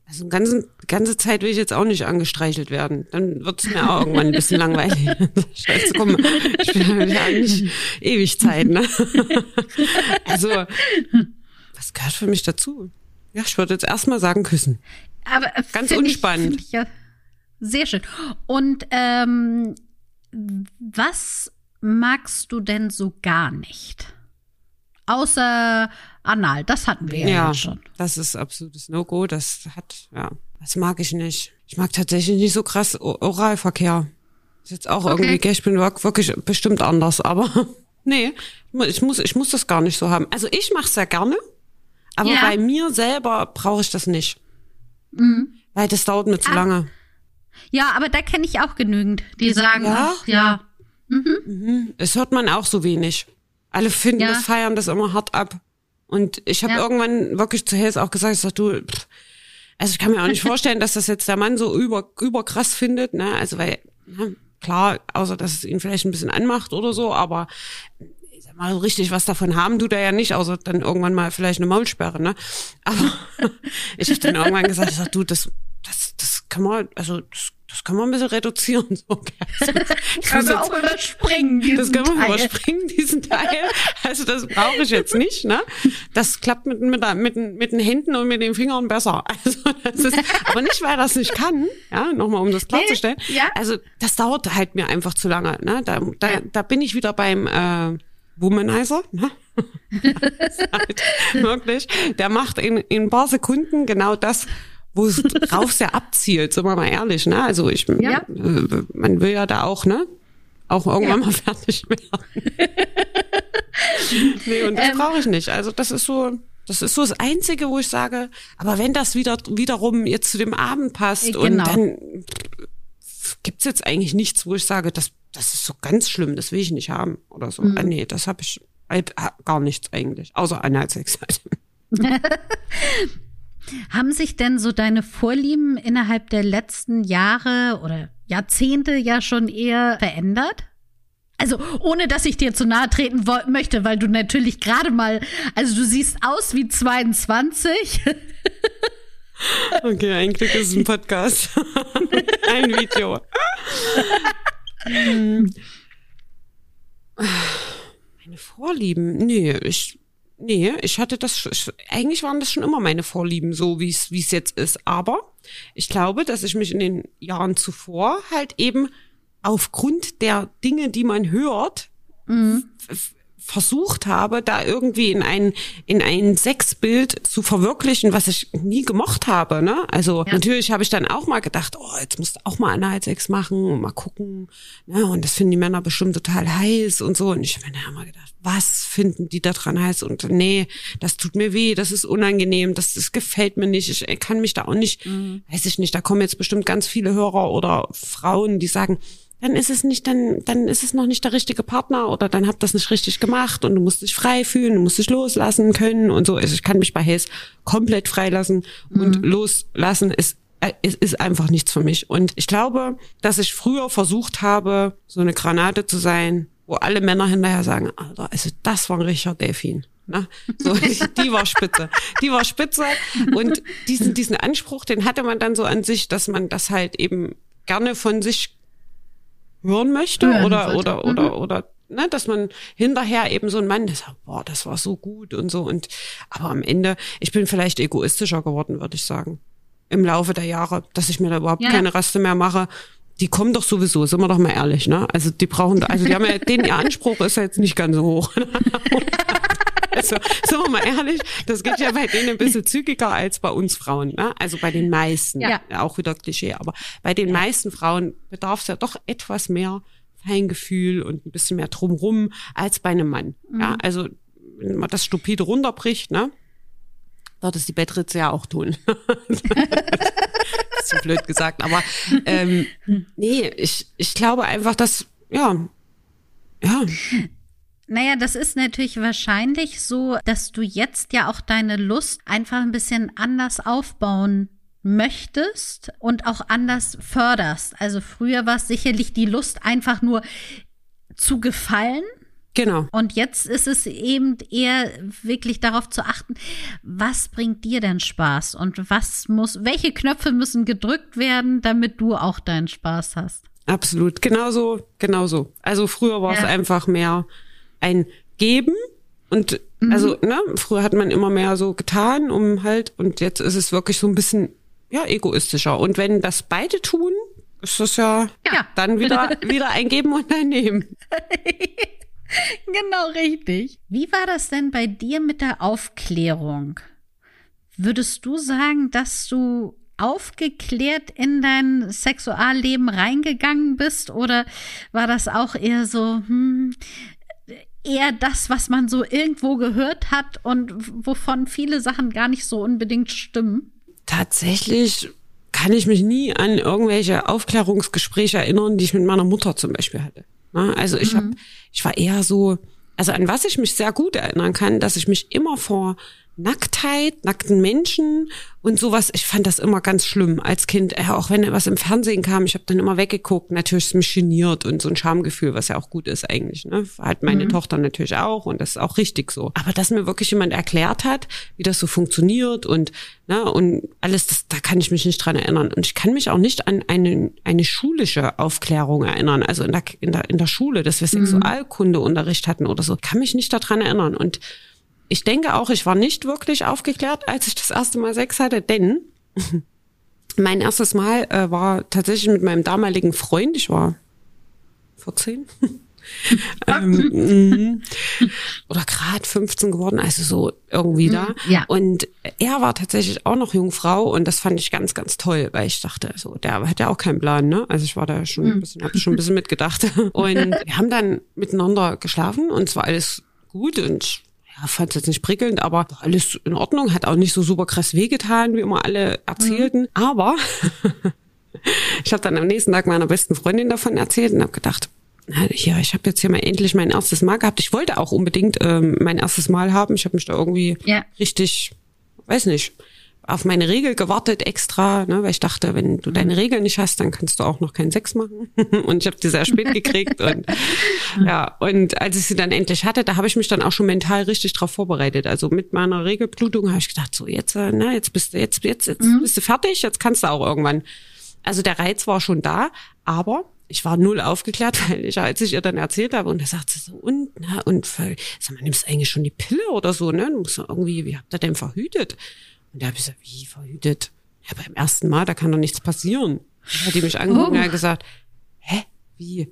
also ganze, ganze Zeit will ich jetzt auch nicht angestreichelt werden. Dann wird es mir auch irgendwann ein bisschen langweilig. Scheiße, komm, ich bin ja nicht ewig Zeit, ne? also, was gehört für mich dazu? Ja, ich würde jetzt erstmal sagen, küssen. Aber ganz unspannend. Ich, ja sehr schön. Und ähm, was magst du denn so gar nicht? Außer Anal, das hatten wir ja, ja schon. Das ist absolutes No-Go. Das hat, ja, das mag ich nicht. Ich mag tatsächlich nicht so krass Oralverkehr. Ist jetzt auch okay. irgendwie, ich bin wirklich bestimmt anders, aber nee, ich muss, ich muss das gar nicht so haben. Also ich mache es sehr gerne, aber ja. bei mir selber brauche ich das nicht. Mhm. Weil das dauert mir zu ah. lange. Ja, aber da kenne ich auch genügend, die sagen, ja, ach, ja. Mhm. Mhm. Es hört man auch so wenig. Alle finden ja. das, feiern das immer hart ab. Und ich habe ja. irgendwann wirklich zu Hels auch gesagt, ich sag, du, pff, also ich kann mir auch nicht vorstellen, dass das jetzt der Mann so über, überkrass findet, ne? Also weil, ne, klar, außer dass es ihn vielleicht ein bisschen anmacht oder so, aber mal, richtig was davon haben tut er ja nicht, außer dann irgendwann mal vielleicht eine Maulsperre, ne? Aber ich habe dann irgendwann gesagt, ich sag, du, das, das, das kann man, also das das kann man ein bisschen reduzieren. So. Das kann man auch überspringen. Diesen das kann man Teil. überspringen, diesen Teil. Also das brauche ich jetzt nicht. Ne? Das klappt mit, mit, mit, mit den Händen und mit den Fingern besser. Also das ist, aber nicht, weil das nicht kann. Ja, nochmal, um das klarzustellen. Nee, ja. Also das dauert halt mir einfach zu lange. Ne? Da, da, da bin ich wieder beim äh, Womanizer, ne? halt wirklich, der macht in, in ein paar Sekunden genau das, wo es drauf sehr abzielt, sind wir mal ehrlich, ne? Also ich, ja. äh, man will ja da auch, ne? Auch irgendwann ja. mal fertig werden. nee, und das ähm, brauche ich nicht. Also das ist so, das ist so das Einzige, wo ich sage, aber wenn das wieder wiederum jetzt zu dem Abend passt genau. und dann gibt's jetzt eigentlich nichts, wo ich sage, das, das ist so ganz schlimm, das will ich nicht haben oder so. Mhm. Ah, nee, das habe ich halt gar nichts eigentlich, außer halt. Haben sich denn so deine Vorlieben innerhalb der letzten Jahre oder Jahrzehnte ja schon eher verändert? Also ohne dass ich dir zu nahe treten möchte, weil du natürlich gerade mal, also du siehst aus wie 22. Okay, ein Glück ist ein Podcast. ein Video. Meine Vorlieben? Nee, ich Nee, ich hatte das, ich, eigentlich waren das schon immer meine Vorlieben, so wie es wie es jetzt ist. Aber ich glaube, dass ich mich in den Jahren zuvor halt eben aufgrund der Dinge, die man hört, mhm versucht habe, da irgendwie in ein in ein Sexbild zu verwirklichen, was ich nie gemocht habe. Ne? Also ja. natürlich habe ich dann auch mal gedacht, oh, jetzt musst du auch mal Analsex machen und mal gucken. Ne? Und das finden die Männer bestimmt total heiß und so. Und ich habe mir dann mal gedacht, was finden die da dran heiß? Und nee, das tut mir weh, das ist unangenehm, das, das gefällt mir nicht. Ich kann mich da auch nicht, mhm. weiß ich nicht, da kommen jetzt bestimmt ganz viele Hörer oder Frauen, die sagen, dann ist es nicht, dann, dann ist es noch nicht der richtige Partner oder dann habt das nicht richtig gemacht und du musst dich frei fühlen, du musst dich loslassen können und so. Also ich kann mich bei Haze komplett freilassen mhm. und loslassen ist äh, es ist einfach nichts für mich. Und ich glaube, dass ich früher versucht habe, so eine Granate zu sein, wo alle Männer hinterher sagen, Alter, also das war ein richtiger Delfin. Ne? So, die war spitze. Die war spitze. Und diesen, diesen Anspruch, den hatte man dann so an sich, dass man das halt eben gerne von sich hören möchte hören oder, sollte. oder, oder, mhm. oder, ne, dass man hinterher eben so ein Mann, der sagt, boah, das war so gut und so und, aber am Ende, ich bin vielleicht egoistischer geworden, würde ich sagen. Im Laufe der Jahre, dass ich mir da überhaupt ja. keine Raste mehr mache. Die kommen doch sowieso, sind wir doch mal ehrlich, ne? Also die brauchen, also die haben ja, den ihr Anspruch ist ja jetzt nicht ganz so hoch. Also, sind wir mal ehrlich, das geht ja bei denen ein bisschen zügiger als bei uns Frauen. Ne? Also bei den meisten, ja. auch wieder Klischee, aber bei den meisten Frauen bedarf es ja doch etwas mehr Feingefühl und ein bisschen mehr drumrum als bei einem Mann. Mhm. Ja, also wenn man das stupide runterbricht, ne? Wird es die Bettritze ja auch tun. zu blöd gesagt, aber ähm, nee, ich, ich glaube einfach, dass, ja, ja. Naja, das ist natürlich wahrscheinlich so, dass du jetzt ja auch deine Lust einfach ein bisschen anders aufbauen möchtest und auch anders förderst. Also früher war es sicherlich die Lust einfach nur zu gefallen. Genau. Und jetzt ist es eben eher wirklich darauf zu achten, was bringt dir denn Spaß und was muss, welche Knöpfe müssen gedrückt werden, damit du auch deinen Spaß hast. Absolut, genauso, genauso. Also früher war ja. es einfach mehr ein Geben und mhm. also, ne, früher hat man immer mehr so getan, um halt, und jetzt ist es wirklich so ein bisschen, ja, egoistischer. Und wenn das beide tun, ist das ja, ja. dann wieder, wieder ein Geben und ein Nehmen. genau richtig. Wie war das denn bei dir mit der Aufklärung? Würdest du sagen, dass du aufgeklärt in dein Sexualleben reingegangen bist oder war das auch eher so, hm, eher das, was man so irgendwo gehört hat und wovon viele Sachen gar nicht so unbedingt stimmen? Tatsächlich kann ich mich nie an irgendwelche Aufklärungsgespräche erinnern, die ich mit meiner Mutter zum Beispiel hatte. Also ich mhm. habe, ich war eher so, also an was ich mich sehr gut erinnern kann, dass ich mich immer vor Nacktheit, nackten Menschen und sowas. Ich fand das immer ganz schlimm als Kind. Ja, auch wenn was im Fernsehen kam, ich habe dann immer weggeguckt. Natürlich ist mich geniert und so ein Schamgefühl, was ja auch gut ist eigentlich. Ne? Hat meine mhm. Tochter natürlich auch und das ist auch richtig so. Aber dass mir wirklich jemand erklärt hat, wie das so funktioniert und ne, und alles, das, da kann ich mich nicht dran erinnern. Und ich kann mich auch nicht an eine, eine schulische Aufklärung erinnern. Also in der, in der, in der Schule, dass wir mhm. Sexualkundeunterricht hatten oder so, kann mich nicht daran erinnern. Und ich denke auch, ich war nicht wirklich aufgeklärt, als ich das erste Mal Sex hatte, denn mein erstes Mal äh, war tatsächlich mit meinem damaligen Freund. Ich war 14. ähm, mhm. oder gerade 15 geworden, also so irgendwie da. Mhm, ja. Und er war tatsächlich auch noch Jungfrau und das fand ich ganz, ganz toll, weil ich dachte, so, der hat ja auch keinen Plan, ne? Also ich war da schon ein bisschen, habe schon ein bisschen mitgedacht. Und wir haben dann miteinander geschlafen und es war alles gut und ja, fand es jetzt nicht prickelnd, aber alles in Ordnung, hat auch nicht so super krass wehgetan, wie immer alle erzählten. Aber ich habe dann am nächsten Tag meiner besten Freundin davon erzählt und habe gedacht, ja, ich habe jetzt hier mal endlich mein erstes Mal gehabt. Ich wollte auch unbedingt ähm, mein erstes Mal haben. Ich habe mich da irgendwie Ja. richtig, weiß nicht, auf meine Regel gewartet extra, ne, weil ich dachte, wenn du deine Regel nicht hast, dann kannst du auch noch keinen Sex machen. und ich habe die sehr spät gekriegt und ja, und als ich sie dann endlich hatte, da habe ich mich dann auch schon mental richtig drauf vorbereitet. Also mit meiner Regelblutung habe ich gedacht, so jetzt, äh, ne, jetzt bist du jetzt jetzt jetzt bist du fertig, jetzt kannst du auch irgendwann. Also der Reiz war schon da, aber ich war null aufgeklärt, weil ich, als ich ihr dann erzählt habe, und da sagt sie so, und, na, und, sag mal, nimmst du eigentlich schon die Pille oder so, ne? Du musst irgendwie, wie habt ihr denn verhütet? Und da habe ich gesagt, wie verhütet? Ja, beim ersten Mal, da kann doch nichts passieren. Da hat die mich angeguckt und Oh. hat gesagt, hä, wie?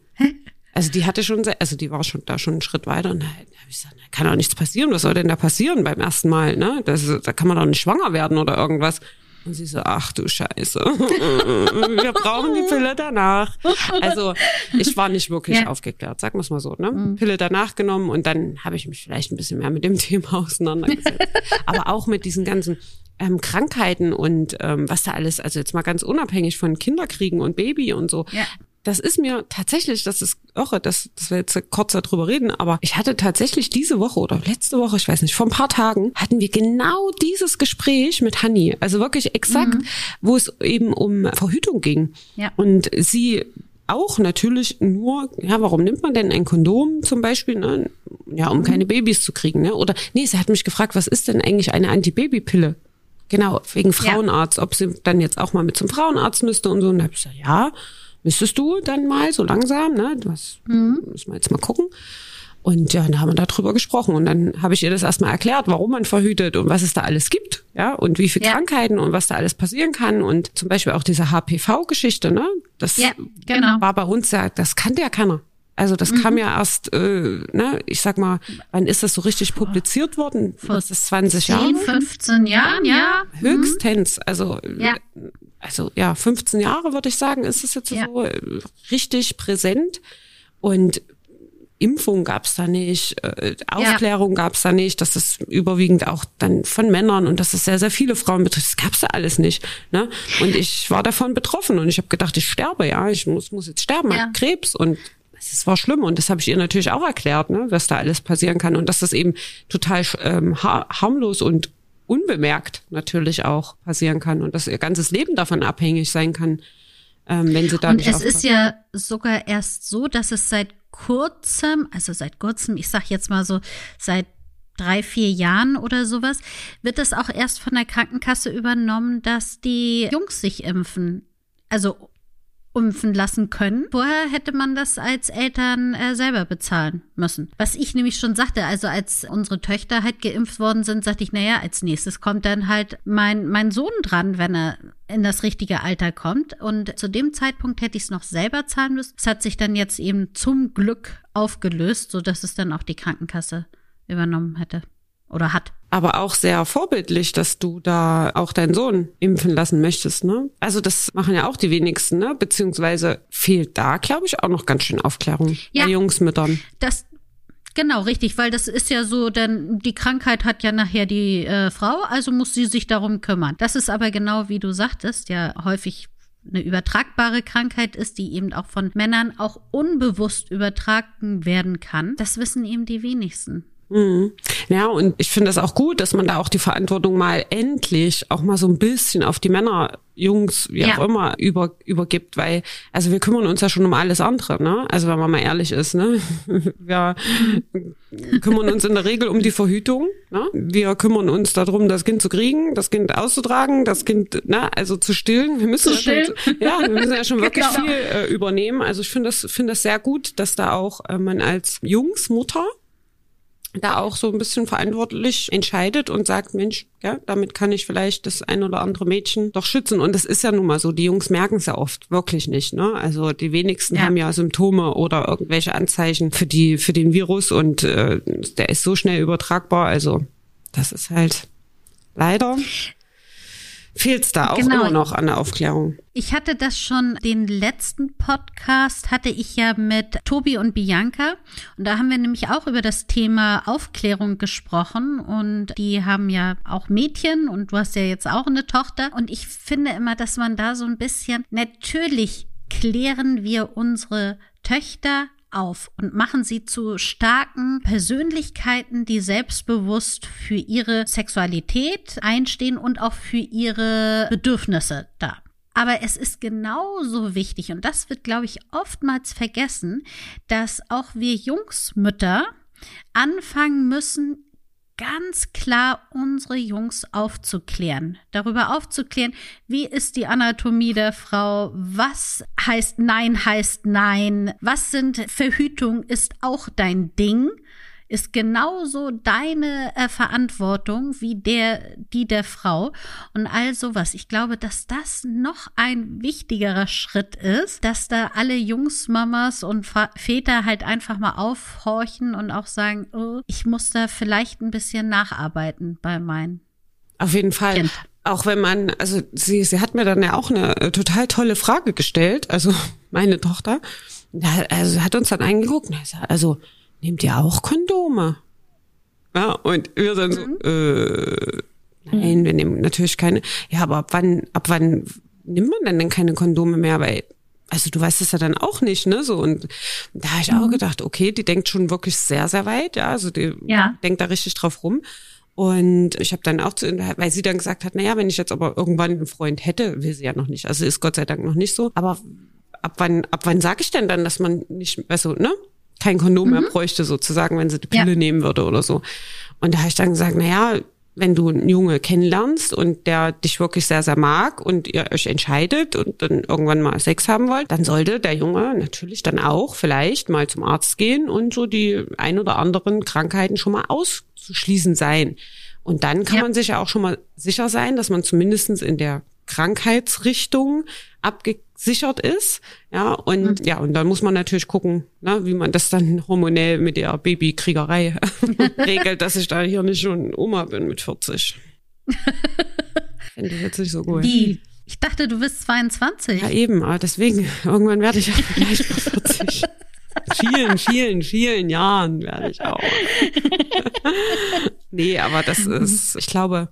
Also die hatte schon, also die war schon da schon einen Schritt weiter und da habe ich gesagt, na, kann doch nichts passieren. Was soll denn da passieren beim ersten Mal? Ne, das, da kann man doch nicht schwanger werden oder irgendwas. Und sie so, ach du Scheiße, wir brauchen die Pille danach. Also ich war nicht wirklich Ja. aufgeklärt, sagen wir es mal so. Ne? Pille danach genommen und dann habe ich mich vielleicht ein bisschen mehr mit dem Thema auseinandergesetzt. Aber auch mit diesen ganzen ähm, Krankheiten und ähm, was da alles, also jetzt mal ganz unabhängig von Kinderkriegen und Baby und so. Ja. Das ist mir tatsächlich, das ist irre, dass, dass wir jetzt kurz darüber reden, aber ich hatte tatsächlich diese Woche oder letzte Woche, ich weiß nicht, vor ein paar Tagen, hatten wir genau dieses Gespräch mit Hanni. Also wirklich exakt, wo es eben um Verhütung ging. Ja. Und sie auch natürlich nur, ja, warum nimmt man denn ein Kondom zum Beispiel? Ne? Ja, um keine Babys zu kriegen. Ne? Oder nee, sie hat mich gefragt, was ist denn eigentlich eine Antibabypille? Genau, wegen Frauenarzt, ob sie dann jetzt auch mal mit zum Frauenarzt müsste und so. Und da habe ich gesagt, ja, müsstest du dann mal so langsam, ne? Was müssen wir jetzt mal gucken. Und ja, dann haben wir darüber gesprochen und dann habe ich ihr das erstmal erklärt, warum man verhütet und was es da alles gibt, ja, und wie viele Ja. Krankheiten und was da alles passieren kann und zum Beispiel auch diese HPV-Geschichte, ne? Das Ja, genau. war bei uns ja, das kannte ja keiner. Also das kam ja erst, äh, ne, ich sag mal, wann ist das so richtig publiziert worden? Vor ist das 20 Jahre? 10, 15 Jahren, ja. Höchstens, also Ja. Also ja, 15 Jahre würde ich sagen, ist es jetzt Ja. so äh, richtig präsent. Und Impfung gab's da nicht, äh, Aufklärung gab's da nicht, dass das überwiegend auch dann von Männern und dass das sehr, sehr viele Frauen betrifft. Das gab's da alles nicht. Ne? Und ich war davon betroffen und ich habe gedacht, ich sterbe, ja, ich muss, muss jetzt sterben, Ja. Krebs und es war schlimm und das habe ich ihr natürlich auch erklärt, ne, was da alles passieren kann und dass das eben total ähm, ha harmlos und unbemerkt natürlich auch passieren kann und dass ihr ganzes Leben davon abhängig sein kann, ähm, wenn sie da Und nicht es aufpassen. ist ja sogar erst so, dass es seit kurzem, also seit kurzem, ich sag jetzt mal so, seit drei, vier Jahren oder sowas, wird es auch erst von der Krankenkasse übernommen, dass die Jungs sich impfen. Also impfen lassen können. Vorher hätte man das als Eltern äh, selber bezahlen müssen. Was ich nämlich schon sagte, also als unsere Töchter halt geimpft worden sind, sagte ich, naja, als nächstes kommt dann halt mein, mein Sohn dran, wenn er in das richtige Alter kommt. Und zu dem Zeitpunkt hätte ich es noch selber zahlen müssen. Es hat sich dann jetzt eben zum Glück aufgelöst, so dass es dann auch die Krankenkasse übernommen hätte oder hat. Aber auch sehr vorbildlich, dass du da auch deinen Sohn impfen lassen möchtest, ne? Also das machen ja auch die wenigsten, ne? Beziehungsweise fehlt da, glaube ich, auch noch ganz schön Aufklärung Ja. bei Jungsmüttern. Das genau richtig, weil das ist ja so, denn die Krankheit hat ja nachher die äh, Frau, also muss sie sich darum kümmern. Das ist aber genau wie du sagtest, ja häufig eine übertragbare Krankheit ist, die eben auch von Männern auch unbewusst übertragen werden kann. Das wissen eben die wenigsten. Mhm. Ja, und ich finde das auch gut, dass man da auch die Verantwortung mal endlich auch mal so ein bisschen auf die Männer, Jungs, wie Ja. auch immer, über, übergibt, weil, also wir kümmern uns ja schon um alles andere, ne? Also wenn man mal ehrlich ist, ne? Wir kümmern uns in der Regel um die Verhütung, ne? Wir kümmern uns darum, das Kind zu kriegen, das Kind auszutragen, das Kind, ne, also zu stillen. Wir müssen Zu ja schon, ja, wir müssen ja schon wirklich Genau. viel äh, übernehmen. Also ich finde das, finde das sehr gut, dass da auch äh, man als Jungsmutter da auch so ein bisschen verantwortlich entscheidet und sagt, Mensch, ja, damit kann ich vielleicht das ein oder andere Mädchen doch schützen. Und das ist ja nun mal so, die Jungs merken es ja oft wirklich nicht. Ne? Also die wenigsten ja. haben ja Symptome oder irgendwelche Anzeichen für die für den Virus und äh, der ist so schnell übertragbar. Also das ist halt leider fehlt es da auch genau. immer noch an der Aufklärung. Ich hatte das schon, den letzten Podcast hatte ich ja mit Tobi und Bianca und da haben wir nämlich auch über das Thema Aufklärung gesprochen und die haben ja auch Mädchen und du hast ja jetzt auch eine Tochter und ich finde immer, dass man da so ein bisschen, natürlich klären wir unsere Töchter auf und machen sie zu starken Persönlichkeiten, die selbstbewusst für ihre Sexualität einstehen und auch für ihre Bedürfnisse da. Aber es ist genauso wichtig, und das wird, glaube ich, oftmals vergessen, dass auch wir Jungsmütter anfangen müssen, ganz klar unsere Jungs aufzuklären, darüber aufzuklären, wie ist die Anatomie der Frau, was heißt Nein heißt Nein, was sind Verhütung ist auch dein Ding ist genauso deine äh, Verantwortung wie der, die der Frau und all sowas. Ich glaube, dass das noch ein wichtigerer Schritt ist, dass da alle Jungs, Mamas und Väter halt einfach mal aufhorchen und auch sagen, oh, ich muss da vielleicht ein bisschen nacharbeiten bei meinen. Auf jeden Fall. Kind. Auch wenn man, also sie, sie hat mir dann ja auch eine äh, total tolle Frage gestellt, also meine Tochter. Also hat uns dann eingeguckt, also nehmt ihr auch Kondome? Ja, und wir dann so, mhm. äh, nein, wir nehmen natürlich keine. Ja, aber ab wann, ab wann nimmt man denn denn keine Kondome mehr? Weil, also du weißt es ja dann auch nicht, ne? So, und da habe ich mhm. auch gedacht, okay, die denkt schon wirklich sehr, sehr weit, ja. Also die ja. denkt da richtig drauf rum. Und ich habe dann auch zu, weil sie dann gesagt hat, na ja, wenn ich jetzt aber irgendwann einen Freund hätte, will sie ja noch nicht. Also ist Gott sei Dank noch nicht so. Aber ab wann, ab wann sage ich denn dann, dass man nicht, also, ne? Kein Kondom mhm. mehr bräuchte, sozusagen, wenn sie die Pille ja. nehmen würde oder so. Und da habe ich dann gesagt, na ja, wenn du einen Junge kennenlernst und der dich wirklich sehr, sehr mag und ihr euch entscheidet und dann irgendwann mal Sex haben wollt, dann sollte der Junge natürlich dann auch vielleicht mal zum Arzt gehen und so die ein oder anderen Krankheiten schon mal auszuschließen sein. Und dann kann ja. man sich ja auch schon mal sicher sein, dass man zumindestens in der Krankheitsrichtung abgesichert ist. Ja, und mhm. ja, und dann muss man natürlich gucken, ne, wie man das dann hormonell mit der Babykriegerei regelt, dass ich da hier nicht schon Oma bin mit 40. Finde ich jetzt nicht so gut. Wie? Ich dachte, du bist 22. Ja, eben, aber deswegen, irgendwann werde ich ja vielleicht mal 40. vielen, vielen, vielen Jahren werde ich auch. nee, aber das ist, ich glaube,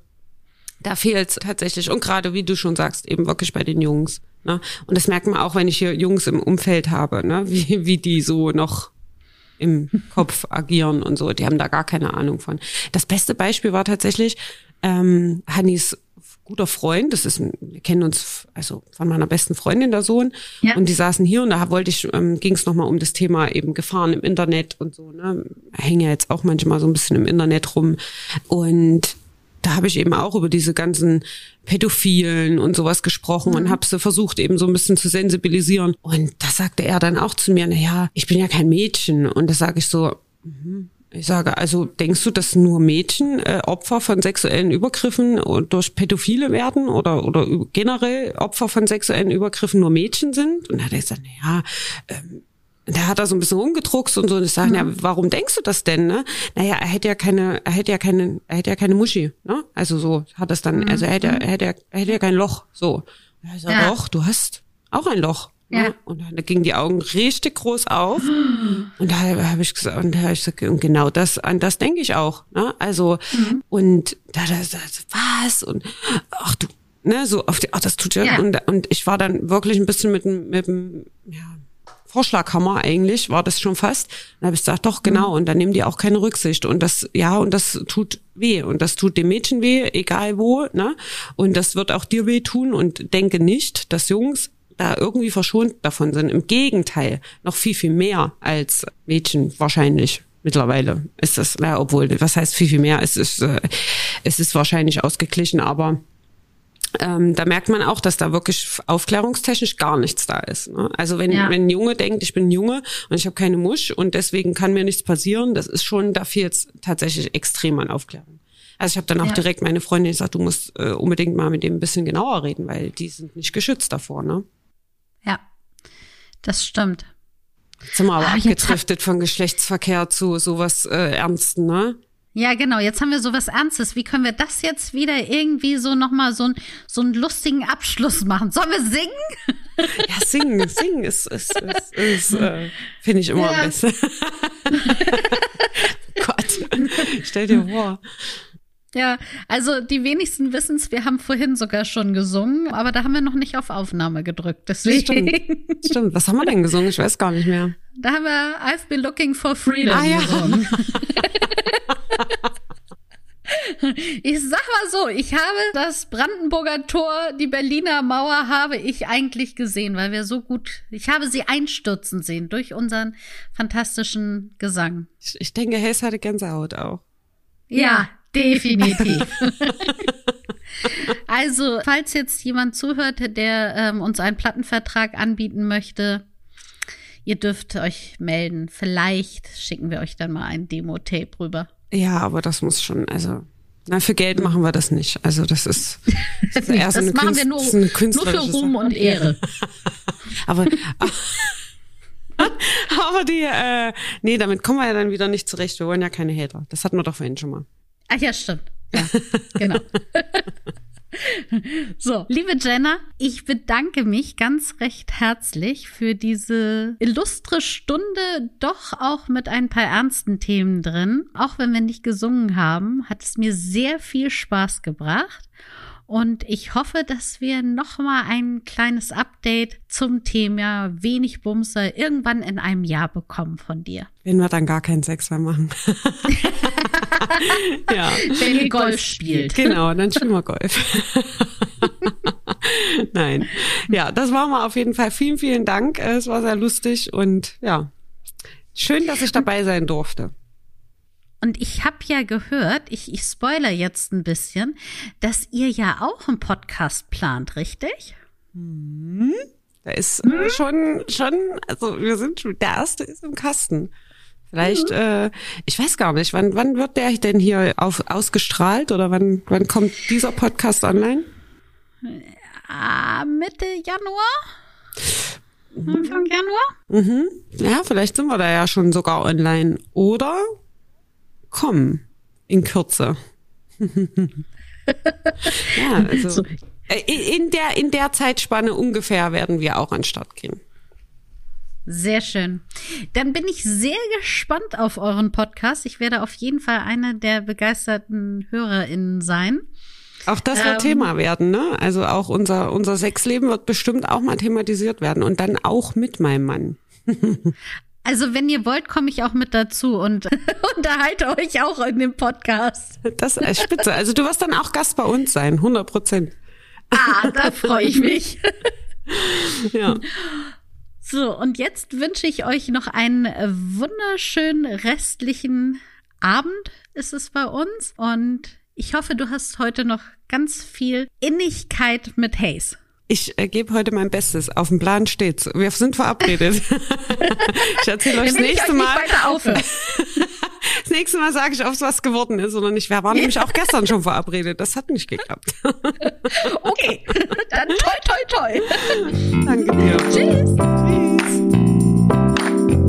da fehlt es tatsächlich. Und gerade, wie du schon sagst, eben wirklich bei den Jungs. Ne? Und das merkt man auch, wenn ich hier Jungs im Umfeld habe, ne? wie, wie die so noch im Kopf agieren und so. Die haben da gar keine Ahnung von. Das beste Beispiel war tatsächlich ähm, Hannis guter Freund, das ist, wir kennen uns also von meiner besten Freundin der Sohn ja. und die saßen hier und da wollte ich, ähm, ging es nochmal um das Thema eben Gefahren im Internet und so, ne, hänge ja jetzt auch manchmal so ein bisschen im Internet rum und da habe ich eben auch über diese ganzen Pädophilen und sowas gesprochen mhm. und habe sie versucht eben so ein bisschen zu sensibilisieren. Und da sagte er dann auch zu mir, na ja, ich bin ja kein Mädchen. Und da sage ich so, mhm. ich sage, also denkst du, dass nur Mädchen äh, Opfer von sexuellen Übergriffen durch Pädophile werden oder oder generell Opfer von sexuellen Übergriffen nur Mädchen sind? Und da hat er gesagt, na ja, ähm, da hat er so ein bisschen rumgedruckst und so und ich sage, mhm. ja, warum denkst du das denn, ne? Naja, er hätte ja keine, er hätte ja keine, er hätte ja keine Muschi, ne? Also so hat es dann, mhm. also er hätte, er hätte, er hätte ja kein Loch, so. Und er sagt, ja. doch, du hast auch ein Loch. Ne? Ja. Und dann gingen die Augen richtig groß auf. Und da habe ich gesagt, und da habe ich gesagt, und genau das, an das denke ich auch. Ne? Also, mhm. und da, da, da, was? Und ach du, ne, so auf die, ach, das tut ja. ja. Und, und ich war dann wirklich ein bisschen mit dem, mit dem, ja, Vorschlaghammer eigentlich, war das schon fast. Dann habe ich gesagt, doch, genau, mhm. und dann nehmen die auch keine Rücksicht. Und das, ja, und das tut weh. Und das tut dem Mädchen weh, egal wo, ne? Und das wird auch dir weh tun. Und denke nicht, dass Jungs da irgendwie verschont davon sind. Im Gegenteil, noch viel, viel mehr als Mädchen wahrscheinlich. Mittlerweile ist das, ja, obwohl, was heißt viel, viel mehr? Es ist, äh, es ist wahrscheinlich ausgeglichen, aber ähm, da merkt man auch, dass da wirklich aufklärungstechnisch gar nichts da ist. Ne? Also wenn, Ja. wenn ein Junge denkt, ich bin ein Junge und ich habe keine Musch und deswegen kann mir nichts passieren, das ist schon, da fehlt es tatsächlich extrem an Aufklärung. Also ich habe dann auch Ja. direkt meine Freundin gesagt, du musst äh, unbedingt mal mit dem ein bisschen genauer reden, weil die sind nicht geschützt davor. Ne? Ja, das stimmt. Jetzt sind wir aber Ah, jetzt hab- abgedriftet von Geschlechtsverkehr zu sowas äh, Ernsten, ne? Ja, genau. Jetzt haben wir sowas Ernstes. Wie können wir das jetzt wieder irgendwie so nochmal so, ein, so einen lustigen Abschluss machen? Sollen wir singen? Ja, singen, singen ist, ist, ist, ist äh, finde ich immer Ja. besser. Gott, stell dir vor. Ja, also die wenigsten wissen es, wir haben vorhin sogar schon gesungen, aber da haben wir noch nicht auf Aufnahme gedrückt. Deswegen. Stimmt, was haben wir denn gesungen? Ich weiß gar nicht mehr. Da haben wir I've been looking for freedom Ah, ja. gesungen. Ich sag mal so, ich habe das Brandenburger Tor, die Berliner Mauer habe ich eigentlich gesehen, weil wir so gut, ich habe sie einstürzen sehen durch unseren fantastischen Gesang. Ich, ich denke, Hayes hatte Gänsehaut auch. Ja, definitiv. also, falls jetzt jemand zuhört, der ähm, uns einen Plattenvertrag anbieten möchte, ihr dürft euch melden. Vielleicht schicken wir euch dann mal ein Demo-Tape rüber. Ja, aber das muss schon, also, na, für Geld machen wir das nicht. Also, das ist, das ist eher das so eine machen wir Künst- nur, das ist eine nur für Ruhm Sache. und Ehre. Aber, aber die, äh, nee, damit kommen wir ja dann wieder nicht zurecht. Wir wollen ja keine Hater. Das hatten wir doch vorhin schon mal. Ach ja, stimmt. Ja, genau. So, liebe Jenna, ich bedanke mich ganz recht herzlich für diese illustre Stunde, doch auch mit ein paar ernsten Themen drin. Auch wenn wir nicht gesungen haben, hat es mir sehr viel Spaß gebracht. Und ich hoffe, dass wir noch mal ein kleines Update zum Thema wenig Bumser irgendwann in einem Jahr bekommen von dir. Wenn wir dann gar keinen Sex mehr machen. ja. Wenn ihr Golf spielt. Genau, dann spielen wir Golf. Nein. Ja, das war mal auf jeden Fall. Vielen, vielen Dank. Es war sehr lustig und ja, schön, dass ich dabei sein durfte. Und ich habe ja gehört, ich, ich spoiler jetzt ein bisschen, dass ihr ja auch einen Podcast plant, richtig? Da ist äh, schon, schon, also wir sind schon, der erste ist im Kasten. Vielleicht, äh, ich weiß gar nicht, wann, wann wird der denn hier auf, ausgestrahlt oder wann, wann kommt dieser Podcast online? Ah, Mitte Januar? Anfang Januar? Mhm. Ja, vielleicht sind wir da ja schon sogar online. Oder kommen in Kürze. ja, also So. äh, in der in der Zeitspanne ungefähr werden wir auch an Start gehen. Sehr schön. Dann bin ich sehr gespannt auf euren Podcast. Ich werde auf jeden Fall eine der begeisterten HörerInnen sein. Auch das wird Ähm. Thema werden, ne? Also auch unser unser Sexleben wird bestimmt auch mal thematisiert werden und dann auch mit meinem Mann. Also, wenn ihr wollt, komme ich auch mit dazu und unterhalte euch auch in dem Podcast. Das ist spitze. Also du wirst dann auch Gast bei uns sein, 100 Prozent. Ah, da freue ich mich. Ja. So, und jetzt wünsche ich euch noch einen wunderschönen restlichen Abend, ist es bei uns. Und ich hoffe, du hast heute noch ganz viel Innigkeit mit Haze. Ich äh, gebe heute mein Bestes. Auf dem Plan steht's. Wir sind verabredet. ich erzähle euch das nächste Mal. Das nächste Mal sage ich, ob es was geworden ist oder nicht. Wir waren nämlich auch gestern schon verabredet. Das hat nicht geklappt. Okay, dann toi, toi, toi. Danke dir. Tschüss.